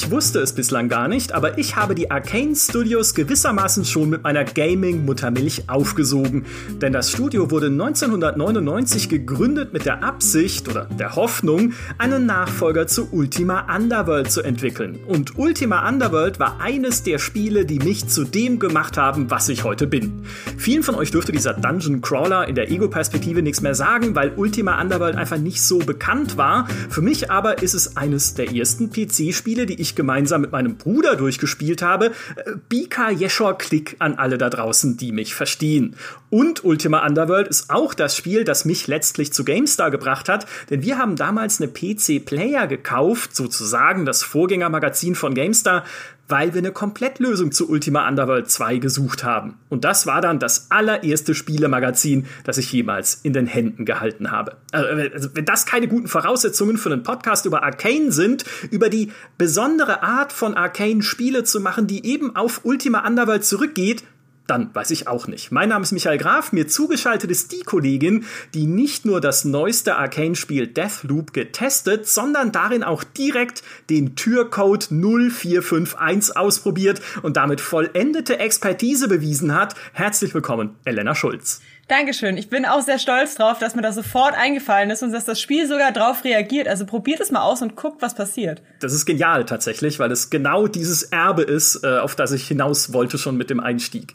Ich wusste es bislang gar nicht, aber ich habe die Arcane Studios gewissermaßen schon mit meiner Gaming-Muttermilch aufgesogen. Denn das Studio wurde 1999 gegründet mit der Absicht oder der Hoffnung, einen Nachfolger zu Ultima Underworld zu entwickeln. Und Ultima Underworld war eines der Spiele, die mich zu dem gemacht haben, was ich heute bin. Vielen von euch dürfte dieser Dungeon Crawler in der Ego-Perspektive nichts mehr sagen, weil Ultima Underworld einfach nicht so bekannt war. Für mich aber ist es eines der ersten PC-Spiele, die ich gemeinsam mit meinem Bruder durchgespielt habe. Äh, Bika Yeshor Klick an alle da draußen, die mich verstehen. Und Ultima Underworld ist auch das Spiel, das mich letztlich zu GameStar gebracht hat, denn wir haben damals eine PC Player gekauft, sozusagen das Vorgängermagazin von GameStar, weil wir eine Komplettlösung zu Ultima Underworld 2 gesucht haben. Und das war dann das allererste Spielemagazin, das ich jemals in den Händen gehalten habe. Also, also, wenn das keine guten Voraussetzungen für einen Podcast über Arcane sind, über die besondere Art von Arcane Spiele zu machen, die eben auf Ultima Underworld zurückgeht, dann weiß ich auch nicht. Mein Name ist Michael Graf, mir zugeschaltet ist die Kollegin, die nicht nur das neueste Arcane-Spiel Deathloop getestet, sondern darin auch direkt den Türcode 0451 ausprobiert und damit vollendete Expertise bewiesen hat. Herzlich willkommen, Elena Schulz. Dankeschön. Ich bin auch sehr stolz drauf, dass mir das sofort eingefallen ist und dass das Spiel sogar drauf reagiert. Also probiert es mal aus und guckt, was passiert. Das ist genial tatsächlich, weil es genau dieses Erbe ist, äh, auf das ich hinaus wollte schon mit dem Einstieg.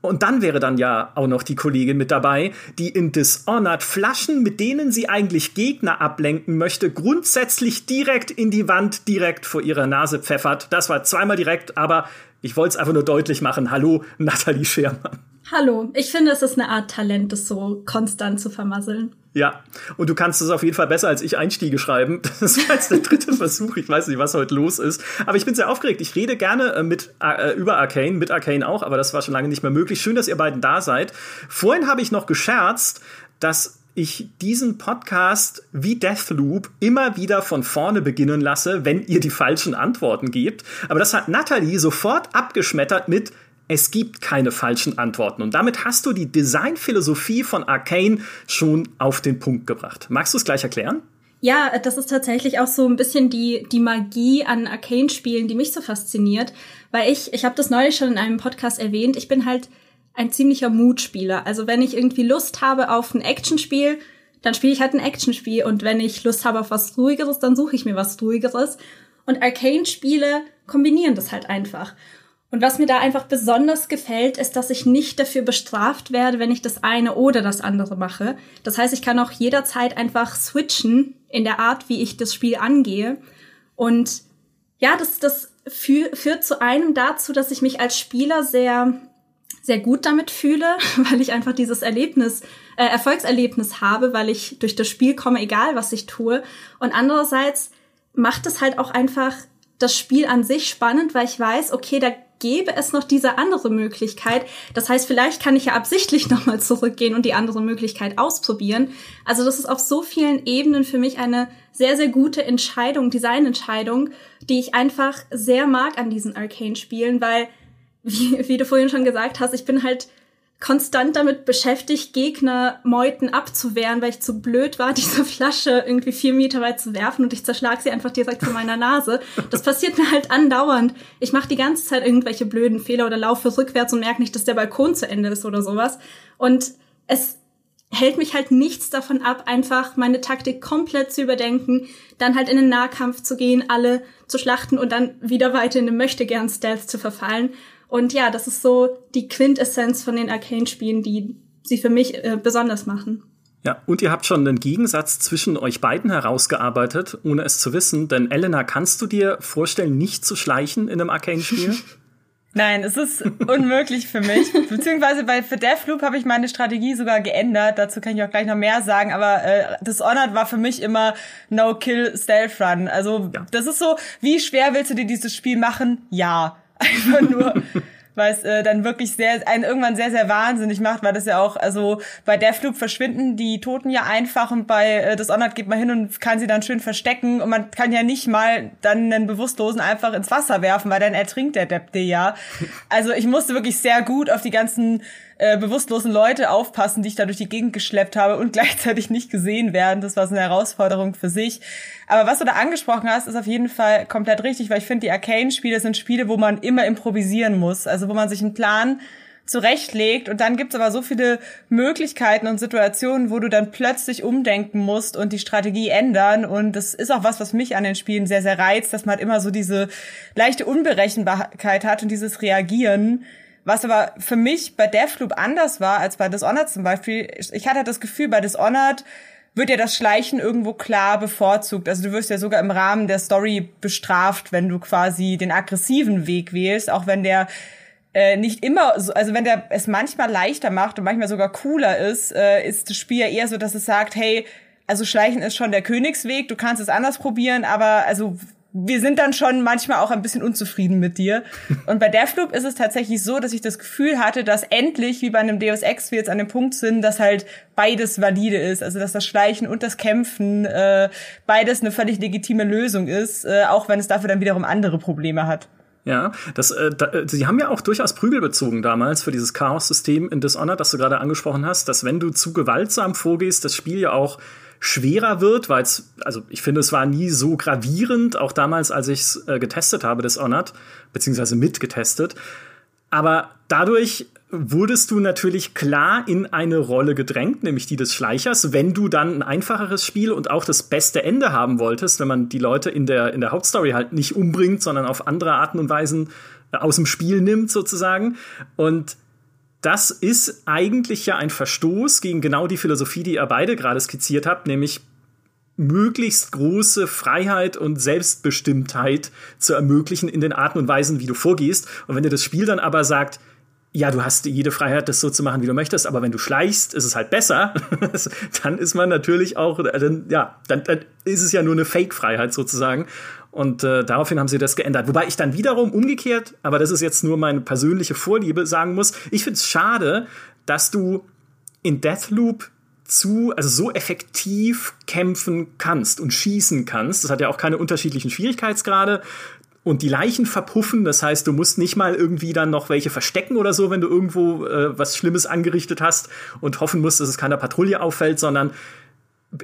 Und dann wäre dann ja auch noch die Kollegin mit dabei, die in Dishonored Flaschen, mit denen sie eigentlich Gegner ablenken möchte, grundsätzlich direkt in die Wand, direkt vor ihrer Nase pfeffert. Das war zweimal direkt, aber ich wollte es einfach nur deutlich machen. Hallo, Nathalie Schermann. Hallo, ich finde, es ist eine Art Talent, das so konstant zu vermasseln. Ja, und du kannst es auf jeden Fall besser als ich Einstiege schreiben. Das war jetzt der dritte Versuch. Ich weiß nicht, was heute los ist. Aber ich bin sehr aufgeregt. Ich rede gerne äh, mit, äh, über Arcane, mit Arcane auch, aber das war schon lange nicht mehr möglich. Schön, dass ihr beiden da seid. Vorhin habe ich noch gescherzt, dass ich diesen Podcast wie Deathloop immer wieder von vorne beginnen lasse, wenn ihr die falschen Antworten gebt. Aber das hat Natalie sofort abgeschmettert mit, es gibt keine falschen Antworten. Und damit hast du die Designphilosophie von Arcane schon auf den Punkt gebracht. Magst du es gleich erklären? Ja, das ist tatsächlich auch so ein bisschen die, die Magie an Arcane-Spielen, die mich so fasziniert. Weil ich, ich habe das neulich schon in einem Podcast erwähnt, ich bin halt ein ziemlicher Mutspieler. Also wenn ich irgendwie Lust habe auf ein Actionspiel, dann spiele ich halt ein Actionspiel. Und wenn ich Lust habe auf was Ruhigeres, dann suche ich mir was Ruhigeres. Und Arcane-Spiele kombinieren das halt einfach. Und was mir da einfach besonders gefällt, ist, dass ich nicht dafür bestraft werde, wenn ich das eine oder das andere mache. Das heißt, ich kann auch jederzeit einfach switchen in der Art, wie ich das Spiel angehe. Und ja, das, das führ, führt zu einem dazu, dass ich mich als Spieler sehr, sehr gut damit fühle, weil ich einfach dieses Erlebnis, äh, Erfolgserlebnis habe, weil ich durch das Spiel komme, egal was ich tue. Und andererseits macht es halt auch einfach das Spiel an sich spannend, weil ich weiß, okay, da gäbe es noch diese andere Möglichkeit. Das heißt, vielleicht kann ich ja absichtlich nochmal zurückgehen und die andere Möglichkeit ausprobieren. Also das ist auf so vielen Ebenen für mich eine sehr, sehr gute Entscheidung, Designentscheidung, die ich einfach sehr mag an diesen Arcane-Spielen, weil, wie, wie du vorhin schon gesagt hast, ich bin halt konstant damit beschäftigt, Gegner Meuten abzuwehren, weil ich zu blöd war, diese Flasche irgendwie vier Meter weit zu werfen und ich zerschlag sie einfach direkt vor meiner Nase. Das passiert mir halt andauernd. Ich mache die ganze Zeit irgendwelche blöden Fehler oder laufe rückwärts und merke nicht, dass der Balkon zu Ende ist oder sowas. Und es hält mich halt nichts davon ab, einfach meine Taktik komplett zu überdenken, dann halt in den Nahkampf zu gehen, alle zu schlachten und dann wieder weiter in den Möchtegern-Stealth zu verfallen. Und ja, das ist so die Quintessenz von den Arcane-Spielen, die sie für mich äh, besonders machen. Ja, und ihr habt schon einen Gegensatz zwischen euch beiden herausgearbeitet, ohne es zu wissen. Denn Elena, kannst du dir vorstellen, nicht zu schleichen in einem Arcane-Spiel? Nein, es ist unmöglich für mich. Beziehungsweise bei für Deathloop habe ich meine Strategie sogar geändert. Dazu kann ich auch gleich noch mehr sagen. Aber äh, Dishonored war für mich immer No-Kill Stealth Run. Also ja. das ist so, wie schwer willst du dir dieses Spiel machen? Ja. Einfach nur, weil es äh, dann wirklich sehr, einen irgendwann sehr, sehr wahnsinnig macht, weil das ja auch, also bei Deathloop verschwinden die Toten ja einfach und bei äh, Dishonored geht man hin und kann sie dann schön verstecken und man kann ja nicht mal dann einen Bewusstlosen einfach ins Wasser werfen, weil dann ertrinkt der Depp ja. Also ich musste wirklich sehr gut auf die ganzen äh, bewusstlosen Leute aufpassen, die ich da durch die Gegend geschleppt habe und gleichzeitig nicht gesehen werden. Das war so eine Herausforderung für sich. Aber was du da angesprochen hast, ist auf jeden Fall komplett richtig, weil ich finde, die Arcane-Spiele sind Spiele, wo man immer improvisieren muss. Also wo man sich einen Plan zurechtlegt. Und dann gibt's aber so viele Möglichkeiten und Situationen, wo du dann plötzlich umdenken musst und die Strategie ändern. Und das ist auch was, was mich an den Spielen sehr, sehr reizt, dass man halt immer so diese leichte Unberechenbarkeit hat und dieses Reagieren. Was aber für mich bei Deathloop anders war als bei Dishonored zum Beispiel. Ich hatte das Gefühl, bei Dishonored wird ja das Schleichen irgendwo klar bevorzugt. Also du wirst ja sogar im Rahmen der Story bestraft, wenn du quasi den aggressiven Weg wählst, auch wenn der äh, nicht immer, so, also wenn der es manchmal leichter macht und manchmal sogar cooler ist, äh, ist das Spiel ja eher so, dass es sagt, hey, also Schleichen ist schon der Königsweg, du kannst es anders probieren, aber also wir sind dann schon manchmal auch ein bisschen unzufrieden mit dir. Und bei Deathloop ist es tatsächlich so, dass ich das Gefühl hatte, dass endlich, wie bei einem Deus Ex, wir jetzt an dem Punkt sind, dass halt beides valide ist. Also dass das Schleichen und das Kämpfen äh, beides eine völlig legitime Lösung ist, äh, auch wenn es dafür dann wiederum andere Probleme hat. Ja, das, äh, da, äh, sie haben ja auch durchaus Prügel bezogen damals für dieses Chaos-System in Dishonored, das du gerade angesprochen hast, dass wenn du zu gewaltsam vorgehst, das Spiel ja auch schwerer wird, weil es, also ich finde, es war nie so gravierend, auch damals, als ich es äh, getestet habe, Dishonored, beziehungsweise mitgetestet. Aber dadurch wurdest du natürlich klar in eine Rolle gedrängt, nämlich die des Schleichers, wenn du dann ein einfacheres Spiel und auch das beste Ende haben wolltest, wenn man die Leute in der, in der Hauptstory halt nicht umbringt, sondern auf andere Arten und Weisen äh, aus dem Spiel nimmt sozusagen. Und das ist eigentlich ja ein Verstoß gegen genau die Philosophie, die ihr beide gerade skizziert habt, nämlich möglichst große Freiheit und Selbstbestimmtheit zu ermöglichen in den Arten und Weisen, wie du vorgehst. Und wenn dir das Spiel dann aber sagt, ja, du hast jede Freiheit, das so zu machen, wie du möchtest, aber wenn du schleichst, ist es halt besser, dann ist man natürlich auch, dann, ja, dann, dann ist es ja nur eine Fake-Freiheit sozusagen. Und äh, daraufhin haben sie das geändert. Wobei ich dann wiederum umgekehrt, aber das ist jetzt nur meine persönliche Vorliebe, sagen muss, ich finde es schade, dass du in Deathloop zu, also so effektiv kämpfen kannst und schießen kannst. Das hat ja auch keine unterschiedlichen Schwierigkeitsgrade und die Leichen verpuffen. Das heißt, du musst nicht mal irgendwie dann noch welche verstecken oder so, wenn du irgendwo äh, was Schlimmes angerichtet hast und hoffen musst, dass es keiner Patrouille auffällt, sondern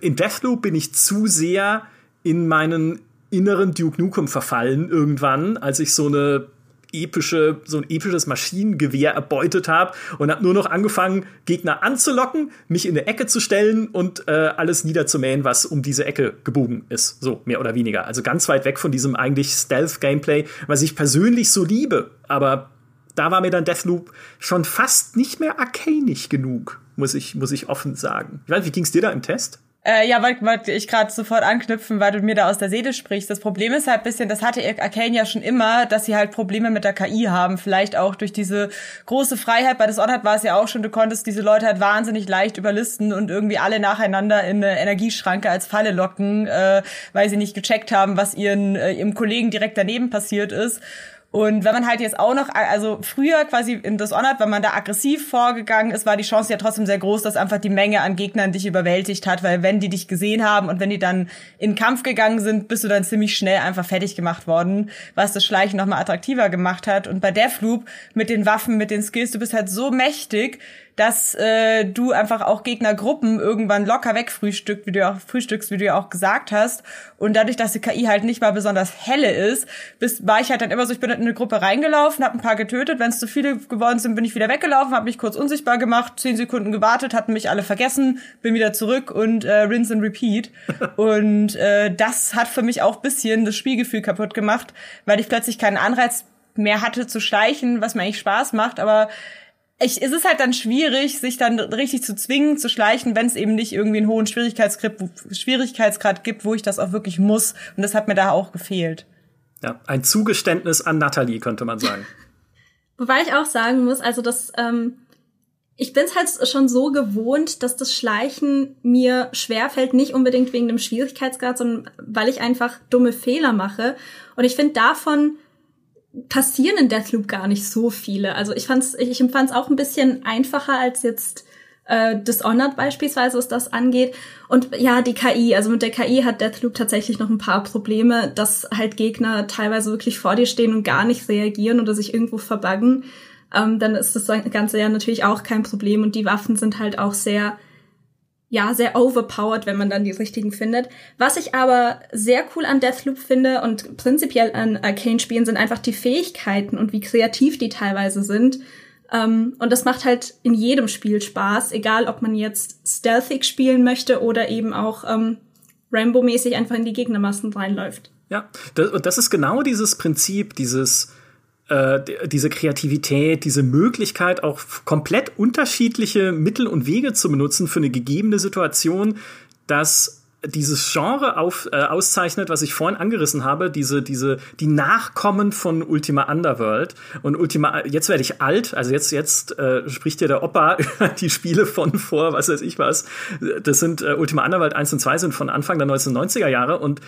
in Deathloop bin ich zu sehr in meinen inneren Duke Nukem verfallen irgendwann, als ich so eine epische, so ein episches Maschinengewehr erbeutet habe und habe nur noch angefangen, Gegner anzulocken, mich in eine Ecke zu stellen und äh, alles niederzumähen, was um diese Ecke gebogen ist. So, mehr oder weniger. Also ganz weit weg von diesem eigentlich Stealth-Gameplay, was ich persönlich so liebe. Aber da war mir dann Deathloop schon fast nicht mehr arcanig genug, muss ich, muss ich offen sagen. Ich weiß, wie ging's dir da im Test? Äh, ja, wollte wollt ich gerade sofort anknüpfen, weil du mir da aus der Seele sprichst. Das Problem ist halt bisschen, das hatte Arcane ja schon immer, dass sie halt Probleme mit der KI haben. Vielleicht auch durch diese große Freiheit. Bei Dishonored war es ja auch schon, du konntest diese Leute halt wahnsinnig leicht überlisten und irgendwie alle nacheinander in eine Energieschranke als Falle locken, äh, weil sie nicht gecheckt haben, was ihren, äh, ihrem Kollegen direkt daneben passiert ist. Und wenn man halt jetzt auch noch, also früher quasi in Dishonored, wenn man da aggressiv vorgegangen ist, war die Chance ja trotzdem sehr groß, dass einfach die Menge an Gegnern dich überwältigt hat, weil wenn die dich gesehen haben und wenn die dann in Kampf gegangen sind, bist du dann ziemlich schnell einfach fertig gemacht worden, was das Schleichen nochmal attraktiver gemacht hat. Und bei Deathloop mit den Waffen, mit den Skills, du bist halt so mächtig, dass äh, du einfach auch Gegnergruppen irgendwann locker wegfrühstückt, wie du auch frühstückst, wie du ja auch gesagt hast. Und dadurch, dass die KI halt nicht mal besonders helle ist, bist, war ich halt dann immer so, ich bin in eine Gruppe reingelaufen, habe ein paar getötet. Wenn es zu viele geworden sind, bin ich wieder weggelaufen, habe mich kurz unsichtbar gemacht, zehn Sekunden gewartet, hatten mich alle vergessen, bin wieder zurück und äh, rinse and repeat. und äh, das hat für mich auch bisschen das Spielgefühl kaputt gemacht, weil ich plötzlich keinen Anreiz mehr hatte zu schleichen, was mir eigentlich Spaß macht, aber ich, es ist halt dann schwierig, sich dann richtig zu zwingen, zu schleichen, wenn es eben nicht irgendwie einen hohen Schwierigkeitsgrad, Schwierigkeitsgrad gibt, wo ich das auch wirklich muss. Und das hat mir da auch gefehlt. Ja, ein Zugeständnis an Natalie, könnte man sagen. Wobei ich auch sagen muss, also das, ähm, ich bin es halt schon so gewohnt, dass das Schleichen mir schwerfällt, nicht unbedingt wegen dem Schwierigkeitsgrad, sondern weil ich einfach dumme Fehler mache. Und ich finde davon passieren in Deathloop gar nicht so viele. Also ich fand's, ich empfand es auch ein bisschen einfacher als jetzt äh, Dishonored beispielsweise, was das angeht. Und ja, die KI, also mit der KI hat Deathloop tatsächlich noch ein paar Probleme, dass halt Gegner teilweise wirklich vor dir stehen und gar nicht reagieren oder sich irgendwo verbuggen. ähm, dann ist das Ganze ja natürlich auch kein Problem und die Waffen sind halt auch sehr ja, sehr overpowered, wenn man dann die richtigen findet. Was ich aber sehr cool an Deathloop finde und prinzipiell an Arcane-Spielen sind einfach die Fähigkeiten und wie kreativ die teilweise sind. Um, und das macht halt in jedem Spiel Spaß, egal ob man jetzt stealthig spielen möchte oder eben auch um, Rambo-mäßig einfach in die Gegnermassen reinläuft. Ja, das, und das ist genau dieses Prinzip, dieses äh, diese Kreativität, diese Möglichkeit, auch komplett unterschiedliche Mittel und Wege zu benutzen für eine gegebene Situation, dass dieses Genre auf, äh, auszeichnet, was ich vorhin angerissen habe, diese, diese, die Nachkommen von Ultima Underworld. Und Ultima, jetzt werde ich alt, also jetzt, jetzt äh, spricht ja der Opa die Spiele von vor, was weiß ich was. Das sind äh, Ultima Underworld 1 und 2 sind von Anfang der 1990er Jahre und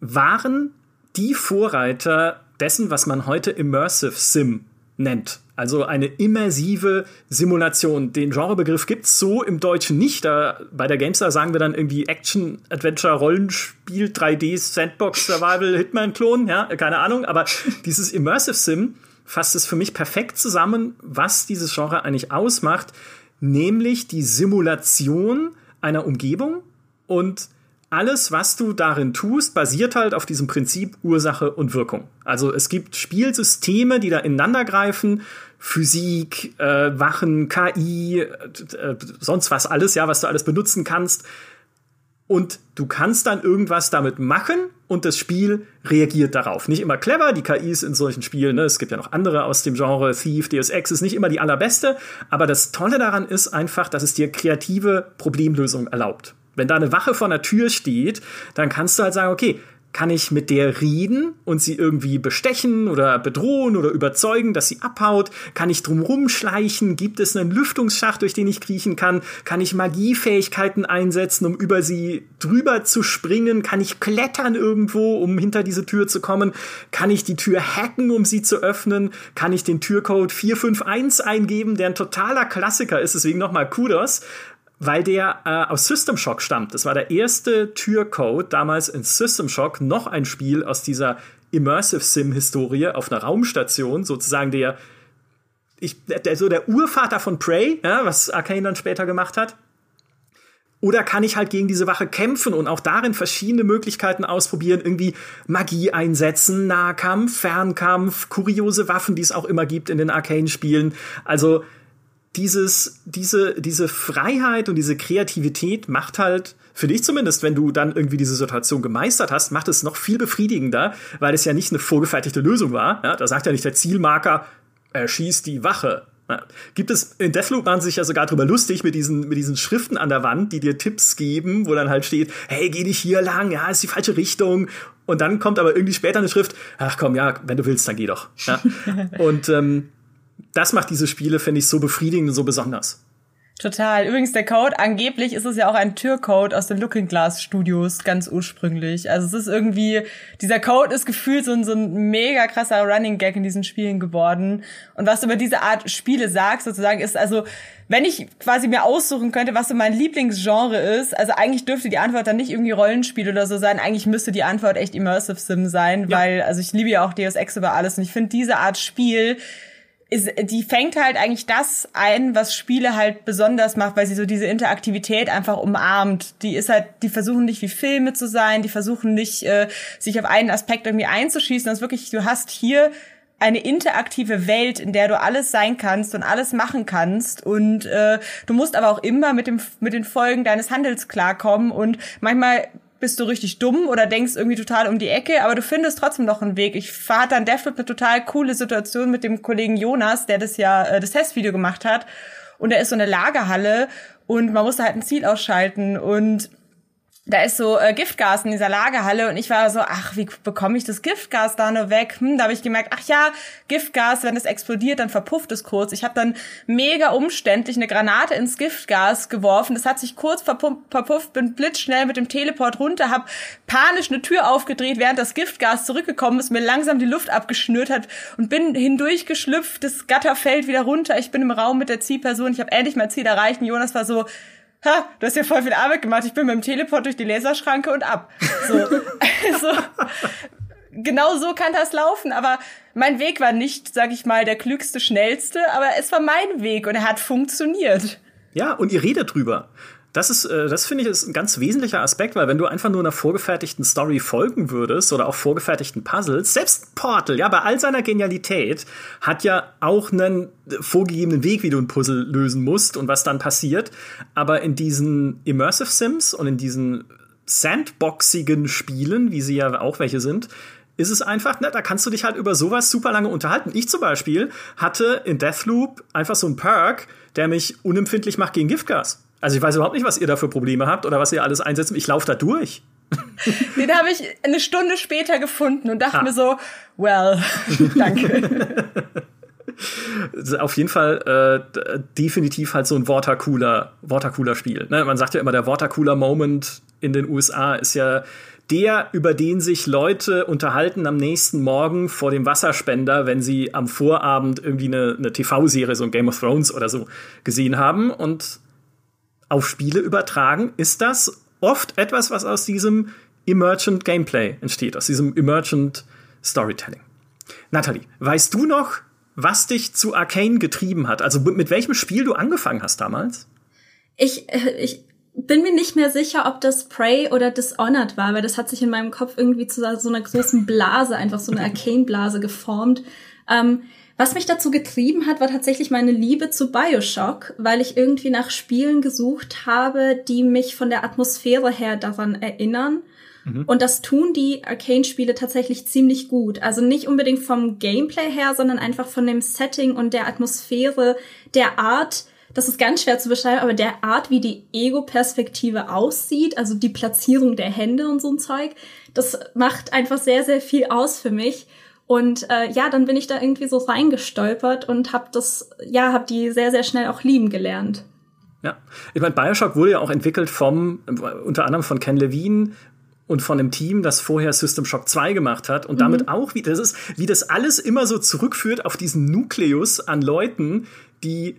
waren die Vorreiter dessen, was man heute Immersive Sim nennt. Also eine immersive Simulation. Den Genrebegriff gibt's so im Deutschen nicht. Da, bei der Gamestar sagen wir dann irgendwie Action, Adventure, Rollenspiel, 3D, Sandbox, Survival, Hitman-Klon, ja, keine Ahnung. Aber dieses Immersive Sim fasst es für mich perfekt zusammen, was dieses Genre eigentlich ausmacht, nämlich die Simulation einer Umgebung und alles, was du darin tust, basiert halt auf diesem Prinzip Ursache und Wirkung. Also es gibt Spielsysteme, die da ineinander greifen, Physik, äh, Wachen, KI, äh, sonst was alles, ja, was du alles benutzen kannst. Und du kannst dann irgendwas damit machen und das Spiel reagiert darauf. Nicht immer clever, die KIs in solchen Spielen, ne? es gibt ja noch andere aus dem Genre, Thief, Deus Ex ist nicht immer die allerbeste, aber das Tolle daran ist einfach, dass es dir kreative Problemlösungen erlaubt. Wenn da eine Wache vor der Tür steht, dann kannst du halt sagen, okay, kann ich mit der reden und sie irgendwie bestechen oder bedrohen oder überzeugen, dass sie abhaut? Kann ich drumrum schleichen? Gibt es einen Lüftungsschacht, durch den ich kriechen kann? Kann ich Magiefähigkeiten einsetzen, um über sie drüber zu springen? Kann ich klettern irgendwo, um hinter diese Tür zu kommen? Kann ich die Tür hacken, um sie zu öffnen? Kann ich den Türcode 451 eingeben, der ein totaler Klassiker ist? Deswegen nochmal Kudos weil der äh, aus System Shock stammt. Das war der erste Türcode damals in System Shock, noch ein Spiel aus dieser Immersive Sim-Historie auf einer Raumstation, sozusagen der, ich, der, so der Urvater von Prey, ja, was Arcane dann später gemacht hat. Oder kann ich halt gegen diese Wache kämpfen und auch darin verschiedene Möglichkeiten ausprobieren, irgendwie Magie einsetzen, Nahkampf, Fernkampf, kuriose Waffen, die es auch immer gibt in den Arcane-Spielen. Also dieses, diese, diese Freiheit und diese Kreativität macht halt, für dich zumindest, wenn du dann irgendwie diese Situation gemeistert hast, macht es noch viel befriedigender, weil es ja nicht eine vorgefertigte Lösung war. Ja, da sagt ja nicht der Zielmarker, erschießt die Wache. Ja. Gibt es, in Deathloop waren sie sich ja sogar drüber lustig mit diesen, mit diesen Schriften an der Wand, die dir Tipps geben, wo dann halt steht, hey, geh nicht hier lang, ja, ist die falsche Richtung. Und dann kommt aber irgendwie später eine Schrift, ach komm, ja, wenn du willst, dann geh doch. Ja. und ähm, das macht diese Spiele, finde ich, so befriedigend und so besonders. Total. Übrigens, der Code, angeblich ist es ja auch ein Türcode aus den Looking Glass Studios, ganz ursprünglich. Also es ist irgendwie, dieser Code ist gefühlt so ein, so ein mega krasser Running Gag in diesen Spielen geworden. Und was du über diese Art Spiele sagst, sozusagen, ist also, wenn ich quasi mir aussuchen könnte, was so mein Lieblingsgenre ist, also eigentlich dürfte die Antwort dann nicht irgendwie Rollenspiel oder so sein. Eigentlich müsste die Antwort echt Immersive Sim sein, ja. weil, also ich liebe ja auch Deus Ex über alles und ich finde diese Art Spiel, ist, die fängt halt eigentlich das ein, was Spiele halt besonders macht, weil sie so diese Interaktivität einfach umarmt. Die ist halt, die versuchen nicht wie Filme zu sein, die versuchen nicht, äh, sich auf einen Aspekt irgendwie einzuschießen. Das ist wirklich, du hast hier eine interaktive Welt, in der du alles sein kannst und alles machen kannst und äh, du musst aber auch immer mit dem mit den Folgen deines Handels klarkommen und manchmal bist du richtig dumm oder denkst irgendwie total um die Ecke, aber du findest trotzdem noch einen Weg. Ich fahre dann Deathloop eine total coole Situation mit dem Kollegen Jonas, der das ja äh, das Testvideo gemacht hat. Und da ist so eine Lagerhalle und man musste halt ein Ziel ausschalten und da ist so äh, Giftgas in dieser Lagerhalle und ich war so, ach, wie bekomme ich das Giftgas da nur weg? Hm, da habe ich gemerkt, ach ja, Giftgas, wenn es explodiert, dann verpufft es kurz. Ich habe dann mega umständlich eine Granate ins Giftgas geworfen. Das hat sich kurz verpufft, bin blitzschnell mit dem Teleport runter, habe panisch eine Tür aufgedreht, während das Giftgas zurückgekommen ist, mir langsam die Luft abgeschnürt hat und bin hindurchgeschlüpft, das Gatter fällt wieder runter. Ich bin im Raum mit der Zielperson, ich habe endlich mein Ziel erreicht und Jonas war so, ha, du hast ja voll viel Arbeit gemacht, ich bin mit dem Teleport durch die Laserschranke und ab. So, also, genau so kann das laufen, aber mein Weg war nicht, sag ich mal, der klügste, schnellste, aber es war mein Weg und er hat funktioniert. Ja, und ihr redet drüber. Das ist, äh, das finde ich, ist ein ganz wesentlicher Aspekt, weil wenn du einfach nur einer vorgefertigten Story folgen würdest oder auch vorgefertigten Puzzles, selbst Portal, ja, bei all seiner Genialität, hat ja auch einen vorgegebenen Weg, wie du ein Puzzle lösen musst und was dann passiert. Aber in diesen Immersive Sims und in diesen sandboxigen Spielen, wie sie ja auch welche sind, ist es einfach, ne, da kannst du dich halt über sowas super lange unterhalten. Ich zum Beispiel hatte in Deathloop einfach so einen Perk, der mich unempfindlich macht gegen Giftgas. Also ich weiß überhaupt nicht, was ihr da für Probleme habt oder was ihr alles einsetzt. Ich laufe da durch. Den habe ich eine Stunde später gefunden und dachte ah. mir so, well, danke. Auf jeden Fall äh, definitiv halt so ein Watercooler, Watercooler Spiel. Ne? Man sagt ja immer, der Watercooler Moment in den USA ist ja der, über den sich Leute unterhalten am nächsten Morgen vor dem Wasserspender, wenn sie am Vorabend irgendwie eine, eine TV-Serie, so ein Game of Thrones oder so, gesehen haben. Und auf Spiele übertragen, ist das oft etwas, was aus diesem Emergent Gameplay entsteht, aus diesem Emergent Storytelling. Natalie, weißt du noch, was dich zu Arcane getrieben hat? Also mit welchem Spiel du angefangen hast damals? Ich, äh, ich bin mir nicht mehr sicher, ob das Prey oder Dishonored war, weil das hat sich in meinem Kopf irgendwie zu so einer großen Blase, einfach so eine Arcane-Blase geformt. Ähm, was mich dazu getrieben hat, war tatsächlich meine Liebe zu Bioshock, weil ich irgendwie nach Spielen gesucht habe, die mich von der Atmosphäre her daran erinnern. Mhm. Und das tun die Arcane-Spiele tatsächlich ziemlich gut. Also nicht unbedingt vom Gameplay her, sondern einfach von dem Setting und der Atmosphäre, der Art, das ist ganz schwer zu beschreiben, aber der Art, wie die Ego-Perspektive aussieht, also die Platzierung der Hände und so ein Zeug, das macht einfach sehr, sehr viel aus für mich. Und äh, ja, dann bin ich da irgendwie so reingestolpert und habe das, ja, habe die sehr, sehr schnell auch lieben gelernt. Ja, ich meine, Bioshock wurde ja auch entwickelt vom, unter anderem von Ken Levine und von einem Team, das vorher System Shock 2 gemacht hat und mhm. damit auch, wie das ist, wie das alles immer so zurückführt auf diesen Nukleus an Leuten, die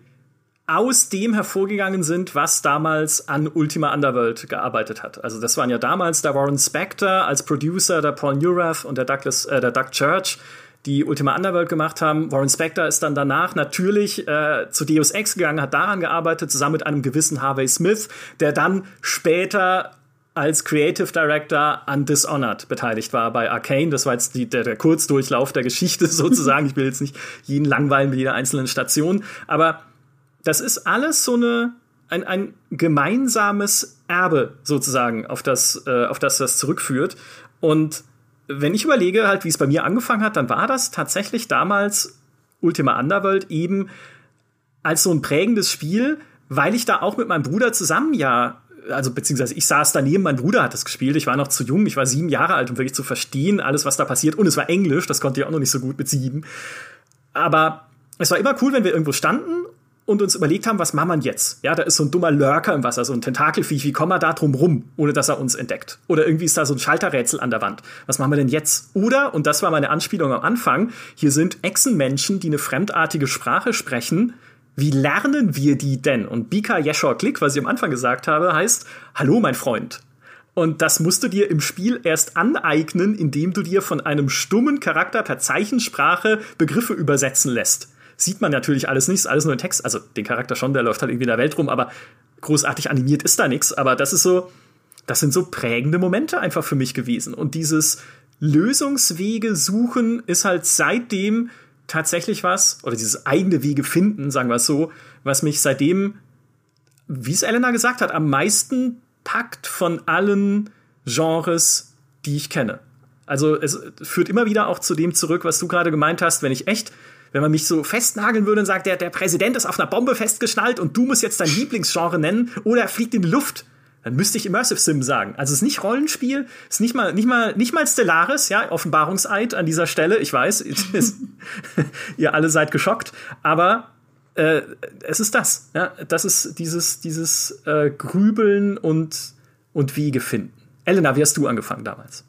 aus dem hervorgegangen sind, was damals an Ultima Underworld gearbeitet hat. Also das waren ja damals der Warren Spector als Producer, der Paul Neurath und der Douglas, äh, der Doug Church, die Ultima Underworld gemacht haben. Warren Spector ist dann danach natürlich äh, zu Deus Ex gegangen, hat daran gearbeitet, zusammen mit einem gewissen Harvey Smith, der dann später als Creative Director an Dishonored beteiligt war bei Arcane. Das war jetzt die, der, der Kurzdurchlauf der Geschichte sozusagen. Ich will jetzt nicht jeden langweilen mit jeder einzelnen Station, aber das ist alles so eine ein, ein gemeinsames Erbe sozusagen, auf das, äh, auf das das zurückführt. Und wenn ich überlege, halt, wie es bei mir angefangen hat, dann war das tatsächlich damals Ultima Underworld eben als so ein prägendes Spiel, weil ich da auch mit meinem Bruder zusammen ja also beziehungsweise ich saß daneben, mein Bruder hat das gespielt, ich war noch zu jung, ich war sieben Jahre alt, um wirklich zu verstehen, alles, was da passiert. Und es war Englisch, das konnte ich auch noch nicht so gut mit sieben. Aber es war immer cool, wenn wir irgendwo standen und uns überlegt haben, was machen wir jetzt? Ja, da ist so ein dummer Lurker im Wasser, so ein Tentakelviech, wie kommen wir da drum rum, ohne dass er uns entdeckt? Oder irgendwie ist da so ein Schalterrätsel an der Wand. Was machen wir denn jetzt? Oder, und das war meine Anspielung am Anfang, hier sind Echsenmenschen, die eine fremdartige Sprache sprechen. Wie lernen wir die denn? Und Bika Yeshua Klick, was ich am Anfang gesagt habe, heißt, hallo mein Freund. Und das musst du dir im Spiel erst aneignen, indem du dir von einem stummen Charakter per Zeichensprache Begriffe übersetzen lässt sieht man natürlich alles nicht, ist alles nur ein Text. Also den Charakter schon, der läuft halt irgendwie in der Welt rum, aber großartig animiert ist da nichts. Aber das ist so, das sind so prägende Momente einfach für mich gewesen. Und dieses Lösungswege suchen ist halt seitdem tatsächlich was, oder dieses eigene Wege finden, sagen wir es so, was mich seitdem, wie es Elena gesagt hat, am meisten packt von allen Genres, die ich kenne. Also es führt immer wieder auch zu dem zurück, was du gerade gemeint hast, wenn ich echt wenn man mich so festnageln würde und sagt, der, der Präsident ist auf einer Bombe festgeschnallt und du musst jetzt dein Lieblingsgenre nennen oder er fliegt in die Luft, dann müsste ich Immersive Sim sagen. Also es ist nicht Rollenspiel, es ist nicht mal, nicht mal, nicht mal Stellaris, ja, Offenbarungseid an dieser Stelle. Ich weiß, ihr alle seid geschockt, aber äh, es ist das. Ja, das ist dieses, dieses äh, Grübeln und, und Wege finden. Elena, wie hast du angefangen damals?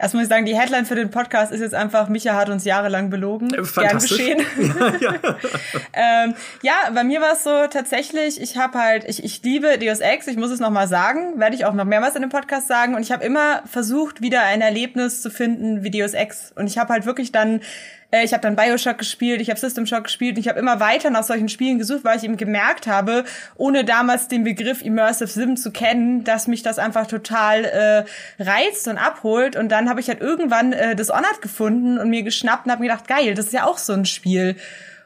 Erst muss ich sagen, die Headline für den Podcast ist jetzt einfach, Micha hat uns jahrelang belogen. Gern geschehen. Ja, ja. ähm, ja, bei mir war es so tatsächlich, ich habe halt, ich, ich liebe Deus Ex, ich muss es nochmal sagen, werde ich auch noch mehrmals in dem Podcast sagen. Und ich habe immer versucht, wieder ein Erlebnis zu finden wie Deus Ex. Und ich habe halt wirklich dann Äh, ich habe dann Bioshock gespielt, ich habe System Shock gespielt und ich habe immer weiter nach solchen Spielen gesucht, weil ich eben gemerkt habe, ohne damals den Begriff Immersive Sim zu kennen, dass mich das einfach total äh, reizt und abholt. Und dann habe ich halt irgendwann äh, Dishonored gefunden und mir geschnappt und habe mir gedacht, geil, das ist ja auch so ein Spiel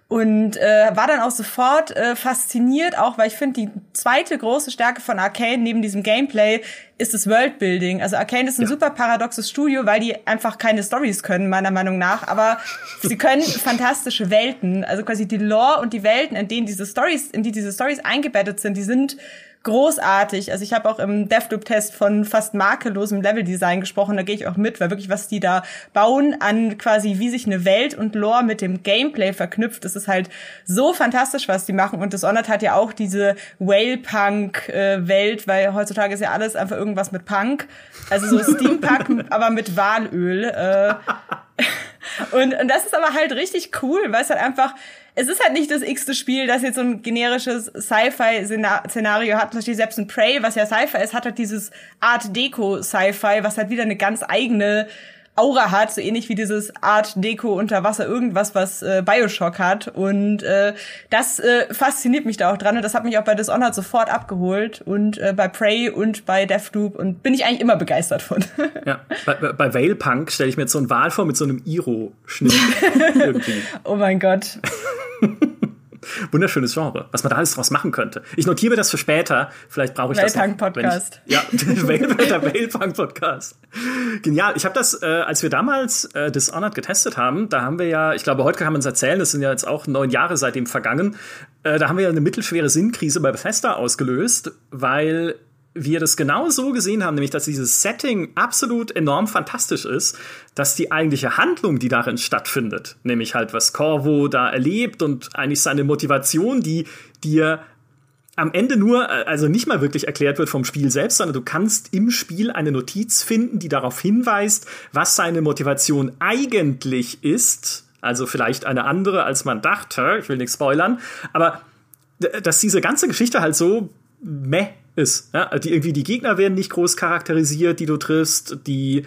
und äh, war dann auch sofort äh, fasziniert, auch weil ich finde, die zweite große Stärke von Arcane neben diesem Gameplay ist das Worldbuilding. Also Arcane ist ein ja. super paradoxes Studio, weil die einfach keine Stories können, meiner Meinung nach, aber sie können fantastische Welten, also quasi die Lore und die Welten, in denen diese Stories, in die diese Stories eingebettet sind, die sind großartig. Also ich habe auch im Deathloop-Test von fast makellosem Leveldesign gesprochen. Da gehe ich auch mit, weil wirklich, was die da bauen an quasi, wie sich eine Welt und Lore mit dem Gameplay verknüpft, das ist halt so fantastisch, was die machen. Und Dishonored hat ja auch diese Whale-Punk-Welt, weil heutzutage ist ja alles einfach irgendwas mit Punk. Also so Steampunk, aber mit Walöl. Äh. Und, und das ist aber halt richtig cool, weil es halt einfach es ist halt nicht das x-te Spiel, das jetzt so ein generisches Sci-Fi-Szenario hat. Natürlich selbst ein Prey, was ja Sci-Fi ist, hat halt dieses Art Deco Sci-Fi, was halt wieder eine ganz eigene Aura hat, so ähnlich wie dieses Art Deco unter Wasser irgendwas, was äh, Bioshock hat. Und äh, das äh, fasziniert mich da auch dran und das hat mich auch bei Dishonored sofort abgeholt und äh, bei Prey und bei Deathloop und bin ich eigentlich immer begeistert von. ja, bei, bei Whale Punk stelle ich mir jetzt so einen Wal vor mit so einem Iro-Schnitt. oh mein Gott. Wunderschönes Genre, was man da alles draus machen könnte. Ich notiere das für später. Vielleicht brauche ich das. Noch, Podcast. Ich, ja, der Wellpunk Podcast. Genial. Ich habe das, äh, als wir damals äh, Dishonored getestet haben, da haben wir ja, ich glaube, heute kann man es erzählen, das sind ja jetzt auch neun Jahre seitdem vergangen. Äh, da haben wir ja eine mittelschwere Sinnkrise bei Bethesda ausgelöst, weil wir das genau so gesehen haben, nämlich dass dieses Setting absolut enorm fantastisch ist, dass die eigentliche Handlung, die darin stattfindet, nämlich halt was Corvo da erlebt und eigentlich seine Motivation, die dir am Ende nur, äh, also nicht mal wirklich erklärt wird vom Spiel selbst, sondern du kannst im Spiel eine Notiz finden, die darauf hinweist, was seine Motivation eigentlich ist. Also vielleicht eine andere, als man dachte. Ich will nichts spoilern. Aber dass diese ganze Geschichte halt so meh ist. Ja? Die irgendwie die Gegner werden nicht groß charakterisiert, die du triffst, die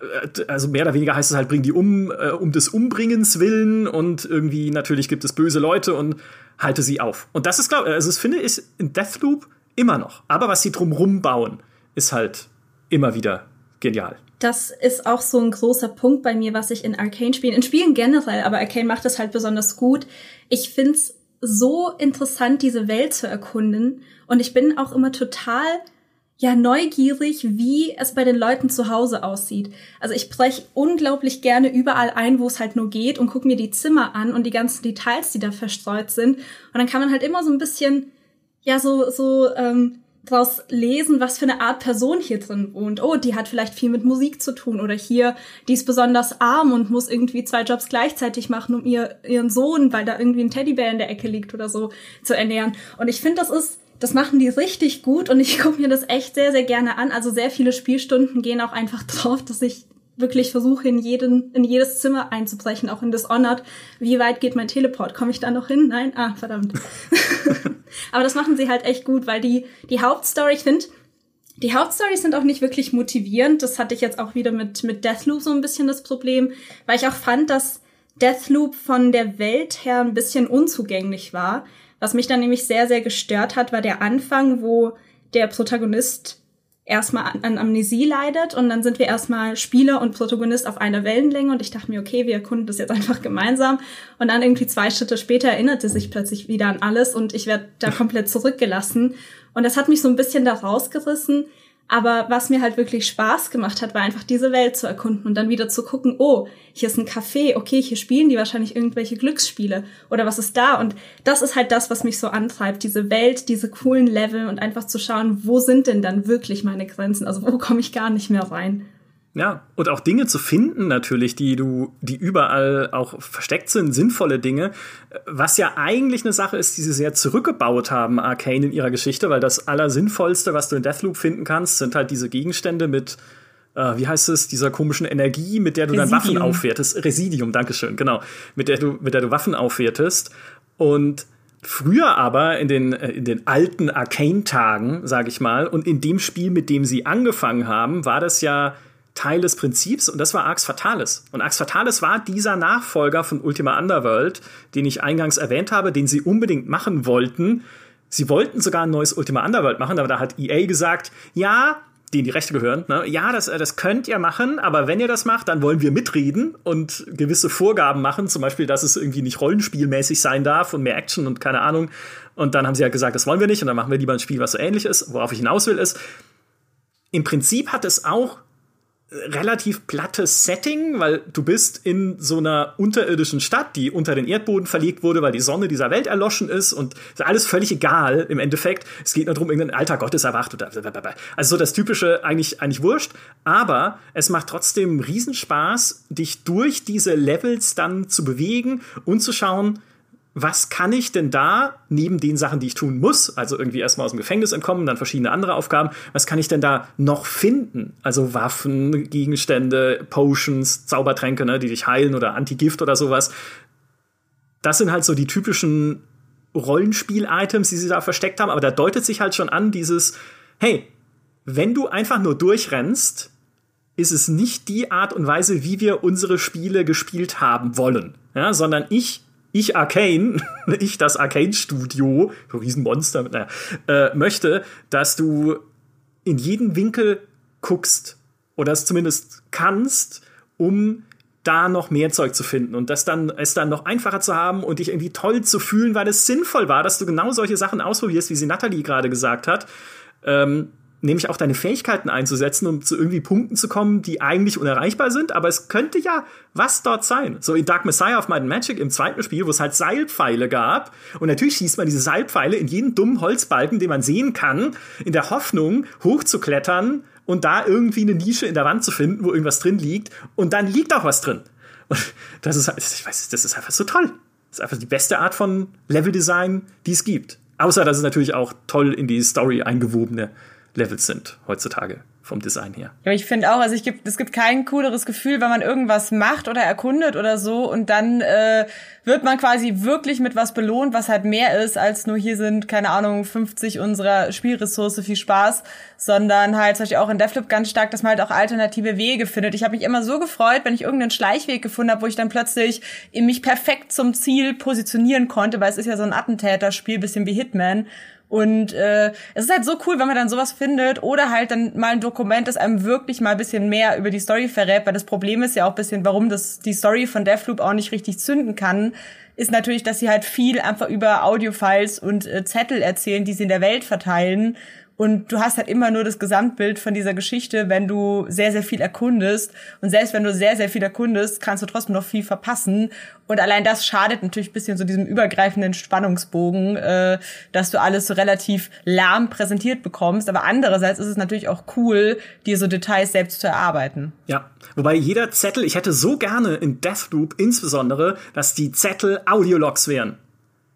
äh, also mehr oder weniger heißt es halt, bring die um, äh, um des Umbringens willen und irgendwie natürlich gibt es böse Leute und halte sie auf. Und das ist, glaube also das finde ich in Deathloop immer noch. Aber was sie drumrum bauen, ist halt immer wieder genial. Das ist auch so ein großer Punkt bei mir, was ich in Arcane spielen, in Spielen generell, aber Arcane macht das halt besonders gut. Ich find's so interessant, diese Welt zu erkunden. Und ich bin auch immer total ja neugierig, wie es bei den Leuten zu Hause aussieht. Also ich breche unglaublich gerne überall ein, wo es halt nur geht und gucke mir die Zimmer an und die ganzen Details, die da verstreut sind. Und dann kann man halt immer so ein bisschen ja so so ähm, draus lesen, was für eine Art Person hier drin wohnt. Oh, die hat vielleicht viel mit Musik zu tun oder hier, die ist besonders arm und muss irgendwie zwei Jobs gleichzeitig machen, um ihr, ihren Sohn, weil da irgendwie ein Teddybär in der Ecke liegt oder so, zu ernähren. Und ich finde, das ist, das machen die richtig gut und ich gucke mir das echt sehr, sehr gerne an. Also sehr viele Spielstunden gehen auch einfach drauf, dass ich wirklich versuche, in, jeden, in jedes Zimmer einzubrechen, auch in das Honored. Wie weit geht mein Teleport? Komme ich da noch hin? Nein? Ah, verdammt. Aber das machen sie halt echt gut, weil die, die Hauptstory, ich finde, die Hauptstories sind auch nicht wirklich motivierend. Das hatte ich jetzt auch wieder mit, mit Deathloop so ein bisschen das Problem, weil ich auch fand, dass Deathloop von der Welt her ein bisschen unzugänglich war. Was mich dann nämlich sehr, sehr gestört hat, war der Anfang, wo der Protagonist erstmal an Amnesie leidet und dann sind wir erstmal Spieler und Protagonist auf einer Wellenlänge und ich dachte mir, okay, wir erkunden das jetzt einfach gemeinsam. Und dann irgendwie zwei Schritte später erinnerte sich plötzlich wieder an alles und ich werde da komplett zurückgelassen. Und das hat mich so ein bisschen da rausgerissen, aber was mir halt wirklich Spaß gemacht hat, war einfach diese Welt zu erkunden und dann wieder zu gucken, oh, hier ist ein Café, okay, hier spielen die wahrscheinlich irgendwelche Glücksspiele oder was ist da? Und das ist halt das, was mich so antreibt, diese Welt, diese coolen Level und einfach zu schauen, wo sind denn dann wirklich meine Grenzen? Also wo komme ich gar nicht mehr rein? Ja, und auch Dinge zu finden natürlich, die du, die überall auch versteckt sind, sinnvolle Dinge, was ja eigentlich eine Sache ist, die sie sehr zurückgebaut haben, Arcane in ihrer Geschichte, weil das Allersinnvollste, was du in Deathloop finden kannst, sind halt diese Gegenstände mit, äh, wie heißt es, dieser komischen Energie, mit der du Residium. dann Waffen aufwertest. Residium, Dankeschön, genau, mit der du, mit der du Waffen aufwertest. Und Früher aber in den, äh, in den alten Arcane-Tagen, sag ich mal, und in dem Spiel, mit dem sie angefangen haben, war das ja Teil des Prinzips und das war Arx Fatalis. Und Arx Fatalis war dieser Nachfolger von Ultima Underworld, den ich eingangs erwähnt habe, den sie unbedingt machen wollten. Sie wollten sogar ein neues Ultima Underworld machen, aber da hat EA gesagt, ja, denen die Rechte gehören, ne? ja, das, das könnt ihr machen, aber wenn ihr das macht, dann wollen wir mitreden und gewisse Vorgaben machen, zum Beispiel, dass es irgendwie nicht rollenspielmäßig sein darf und mehr Action und keine Ahnung. Und dann haben sie halt gesagt, das wollen wir nicht und dann machen wir lieber ein Spiel, was so ähnlich ist. Worauf ich hinaus will, ist, im Prinzip hat es auch relativ plattes Setting, weil du bist in so einer unterirdischen Stadt, die unter den Erdboden verlegt wurde, weil die Sonne dieser Welt erloschen ist und ist alles völlig egal im Endeffekt. Es geht nur darum, irgendein alter Gott ist erwacht oder also so das typische eigentlich eigentlich wurscht, aber es macht trotzdem Riesenspaß, dich durch diese Levels dann zu bewegen und zu schauen, was kann ich denn da, neben den Sachen, die ich tun muss, also irgendwie erstmal aus dem Gefängnis entkommen, dann verschiedene andere Aufgaben, was kann ich denn da noch finden? Also Waffen, Gegenstände, Potions, Zaubertränke, ne, die dich heilen oder Antigift oder sowas. Das sind halt so die typischen Rollenspiel-Items, die sie da versteckt haben, aber da deutet sich halt schon an, dieses, hey, wenn du einfach nur durchrennst, ist es nicht die Art und Weise, wie wir unsere Spiele gespielt haben wollen, ja, sondern ich ich Arcane, ich das Arcane-Studio, Riesenmonster, naja, äh, möchte, dass du in jeden Winkel guckst oder es zumindest kannst, um da noch mehr Zeug zu finden und das dann es dann noch einfacher zu haben und dich irgendwie toll zu fühlen, weil es sinnvoll war, dass du genau solche Sachen ausprobierst, wie sie Natalie gerade gesagt hat. Ähm, nämlich auch deine Fähigkeiten einzusetzen, um zu irgendwie Punkten zu kommen, die eigentlich unerreichbar sind, aber es könnte ja was dort sein. So in Dark Messiah of Might Magic im zweiten Spiel, wo es halt Seilpfeile gab und natürlich schießt man diese Seilpfeile in jeden dummen Holzbalken, den man sehen kann, in der Hoffnung hochzuklettern und da irgendwie eine Nische in der Wand zu finden, wo irgendwas drin liegt und dann liegt auch was drin. Und das ist, ich weiß, das ist einfach so toll. Das ist einfach die beste Art von Leveldesign, die es gibt. Außer, dass es natürlich auch toll in die Story eingewobene Levels sind heutzutage vom Design her. Ja, ich finde auch, also ich gibt, es gibt kein cooleres Gefühl, wenn man irgendwas macht oder erkundet oder so und dann äh, wird man quasi wirklich mit was belohnt, was halt mehr ist als nur hier sind, keine Ahnung, 50 unserer Spielressource, viel Spaß, sondern halt zum Beispiel auch in Deathloop ganz stark, dass man halt auch alternative Wege findet. Ich habe mich immer so gefreut, wenn ich irgendeinen Schleichweg gefunden habe, wo ich dann plötzlich mich perfekt zum Ziel positionieren konnte, weil es ist ja so ein Attentäterspiel, bisschen wie Hitman und äh, es ist halt so cool, wenn man dann sowas findet oder halt dann mal ein Dokument, das einem wirklich mal ein bisschen mehr über die Story verrät, weil das Problem ist ja auch ein bisschen, warum das die Story von Deathloop auch nicht richtig zünden kann, ist natürlich, dass sie halt viel einfach über Audiofiles und äh, Zettel erzählen, die sie in der Welt verteilen und du hast halt immer nur das Gesamtbild von dieser Geschichte, wenn du sehr, sehr viel erkundest. Und selbst wenn du sehr, sehr viel erkundest, kannst du trotzdem noch viel verpassen. Und allein das schadet natürlich ein bisschen so diesem übergreifenden Spannungsbogen, äh, dass du alles so relativ lahm präsentiert bekommst. Aber andererseits ist es natürlich auch cool, dir so Details selbst zu erarbeiten. Ja, wobei jeder Zettel, ich hätte so gerne in Deathloop insbesondere, dass die Zettel Audiologs wären.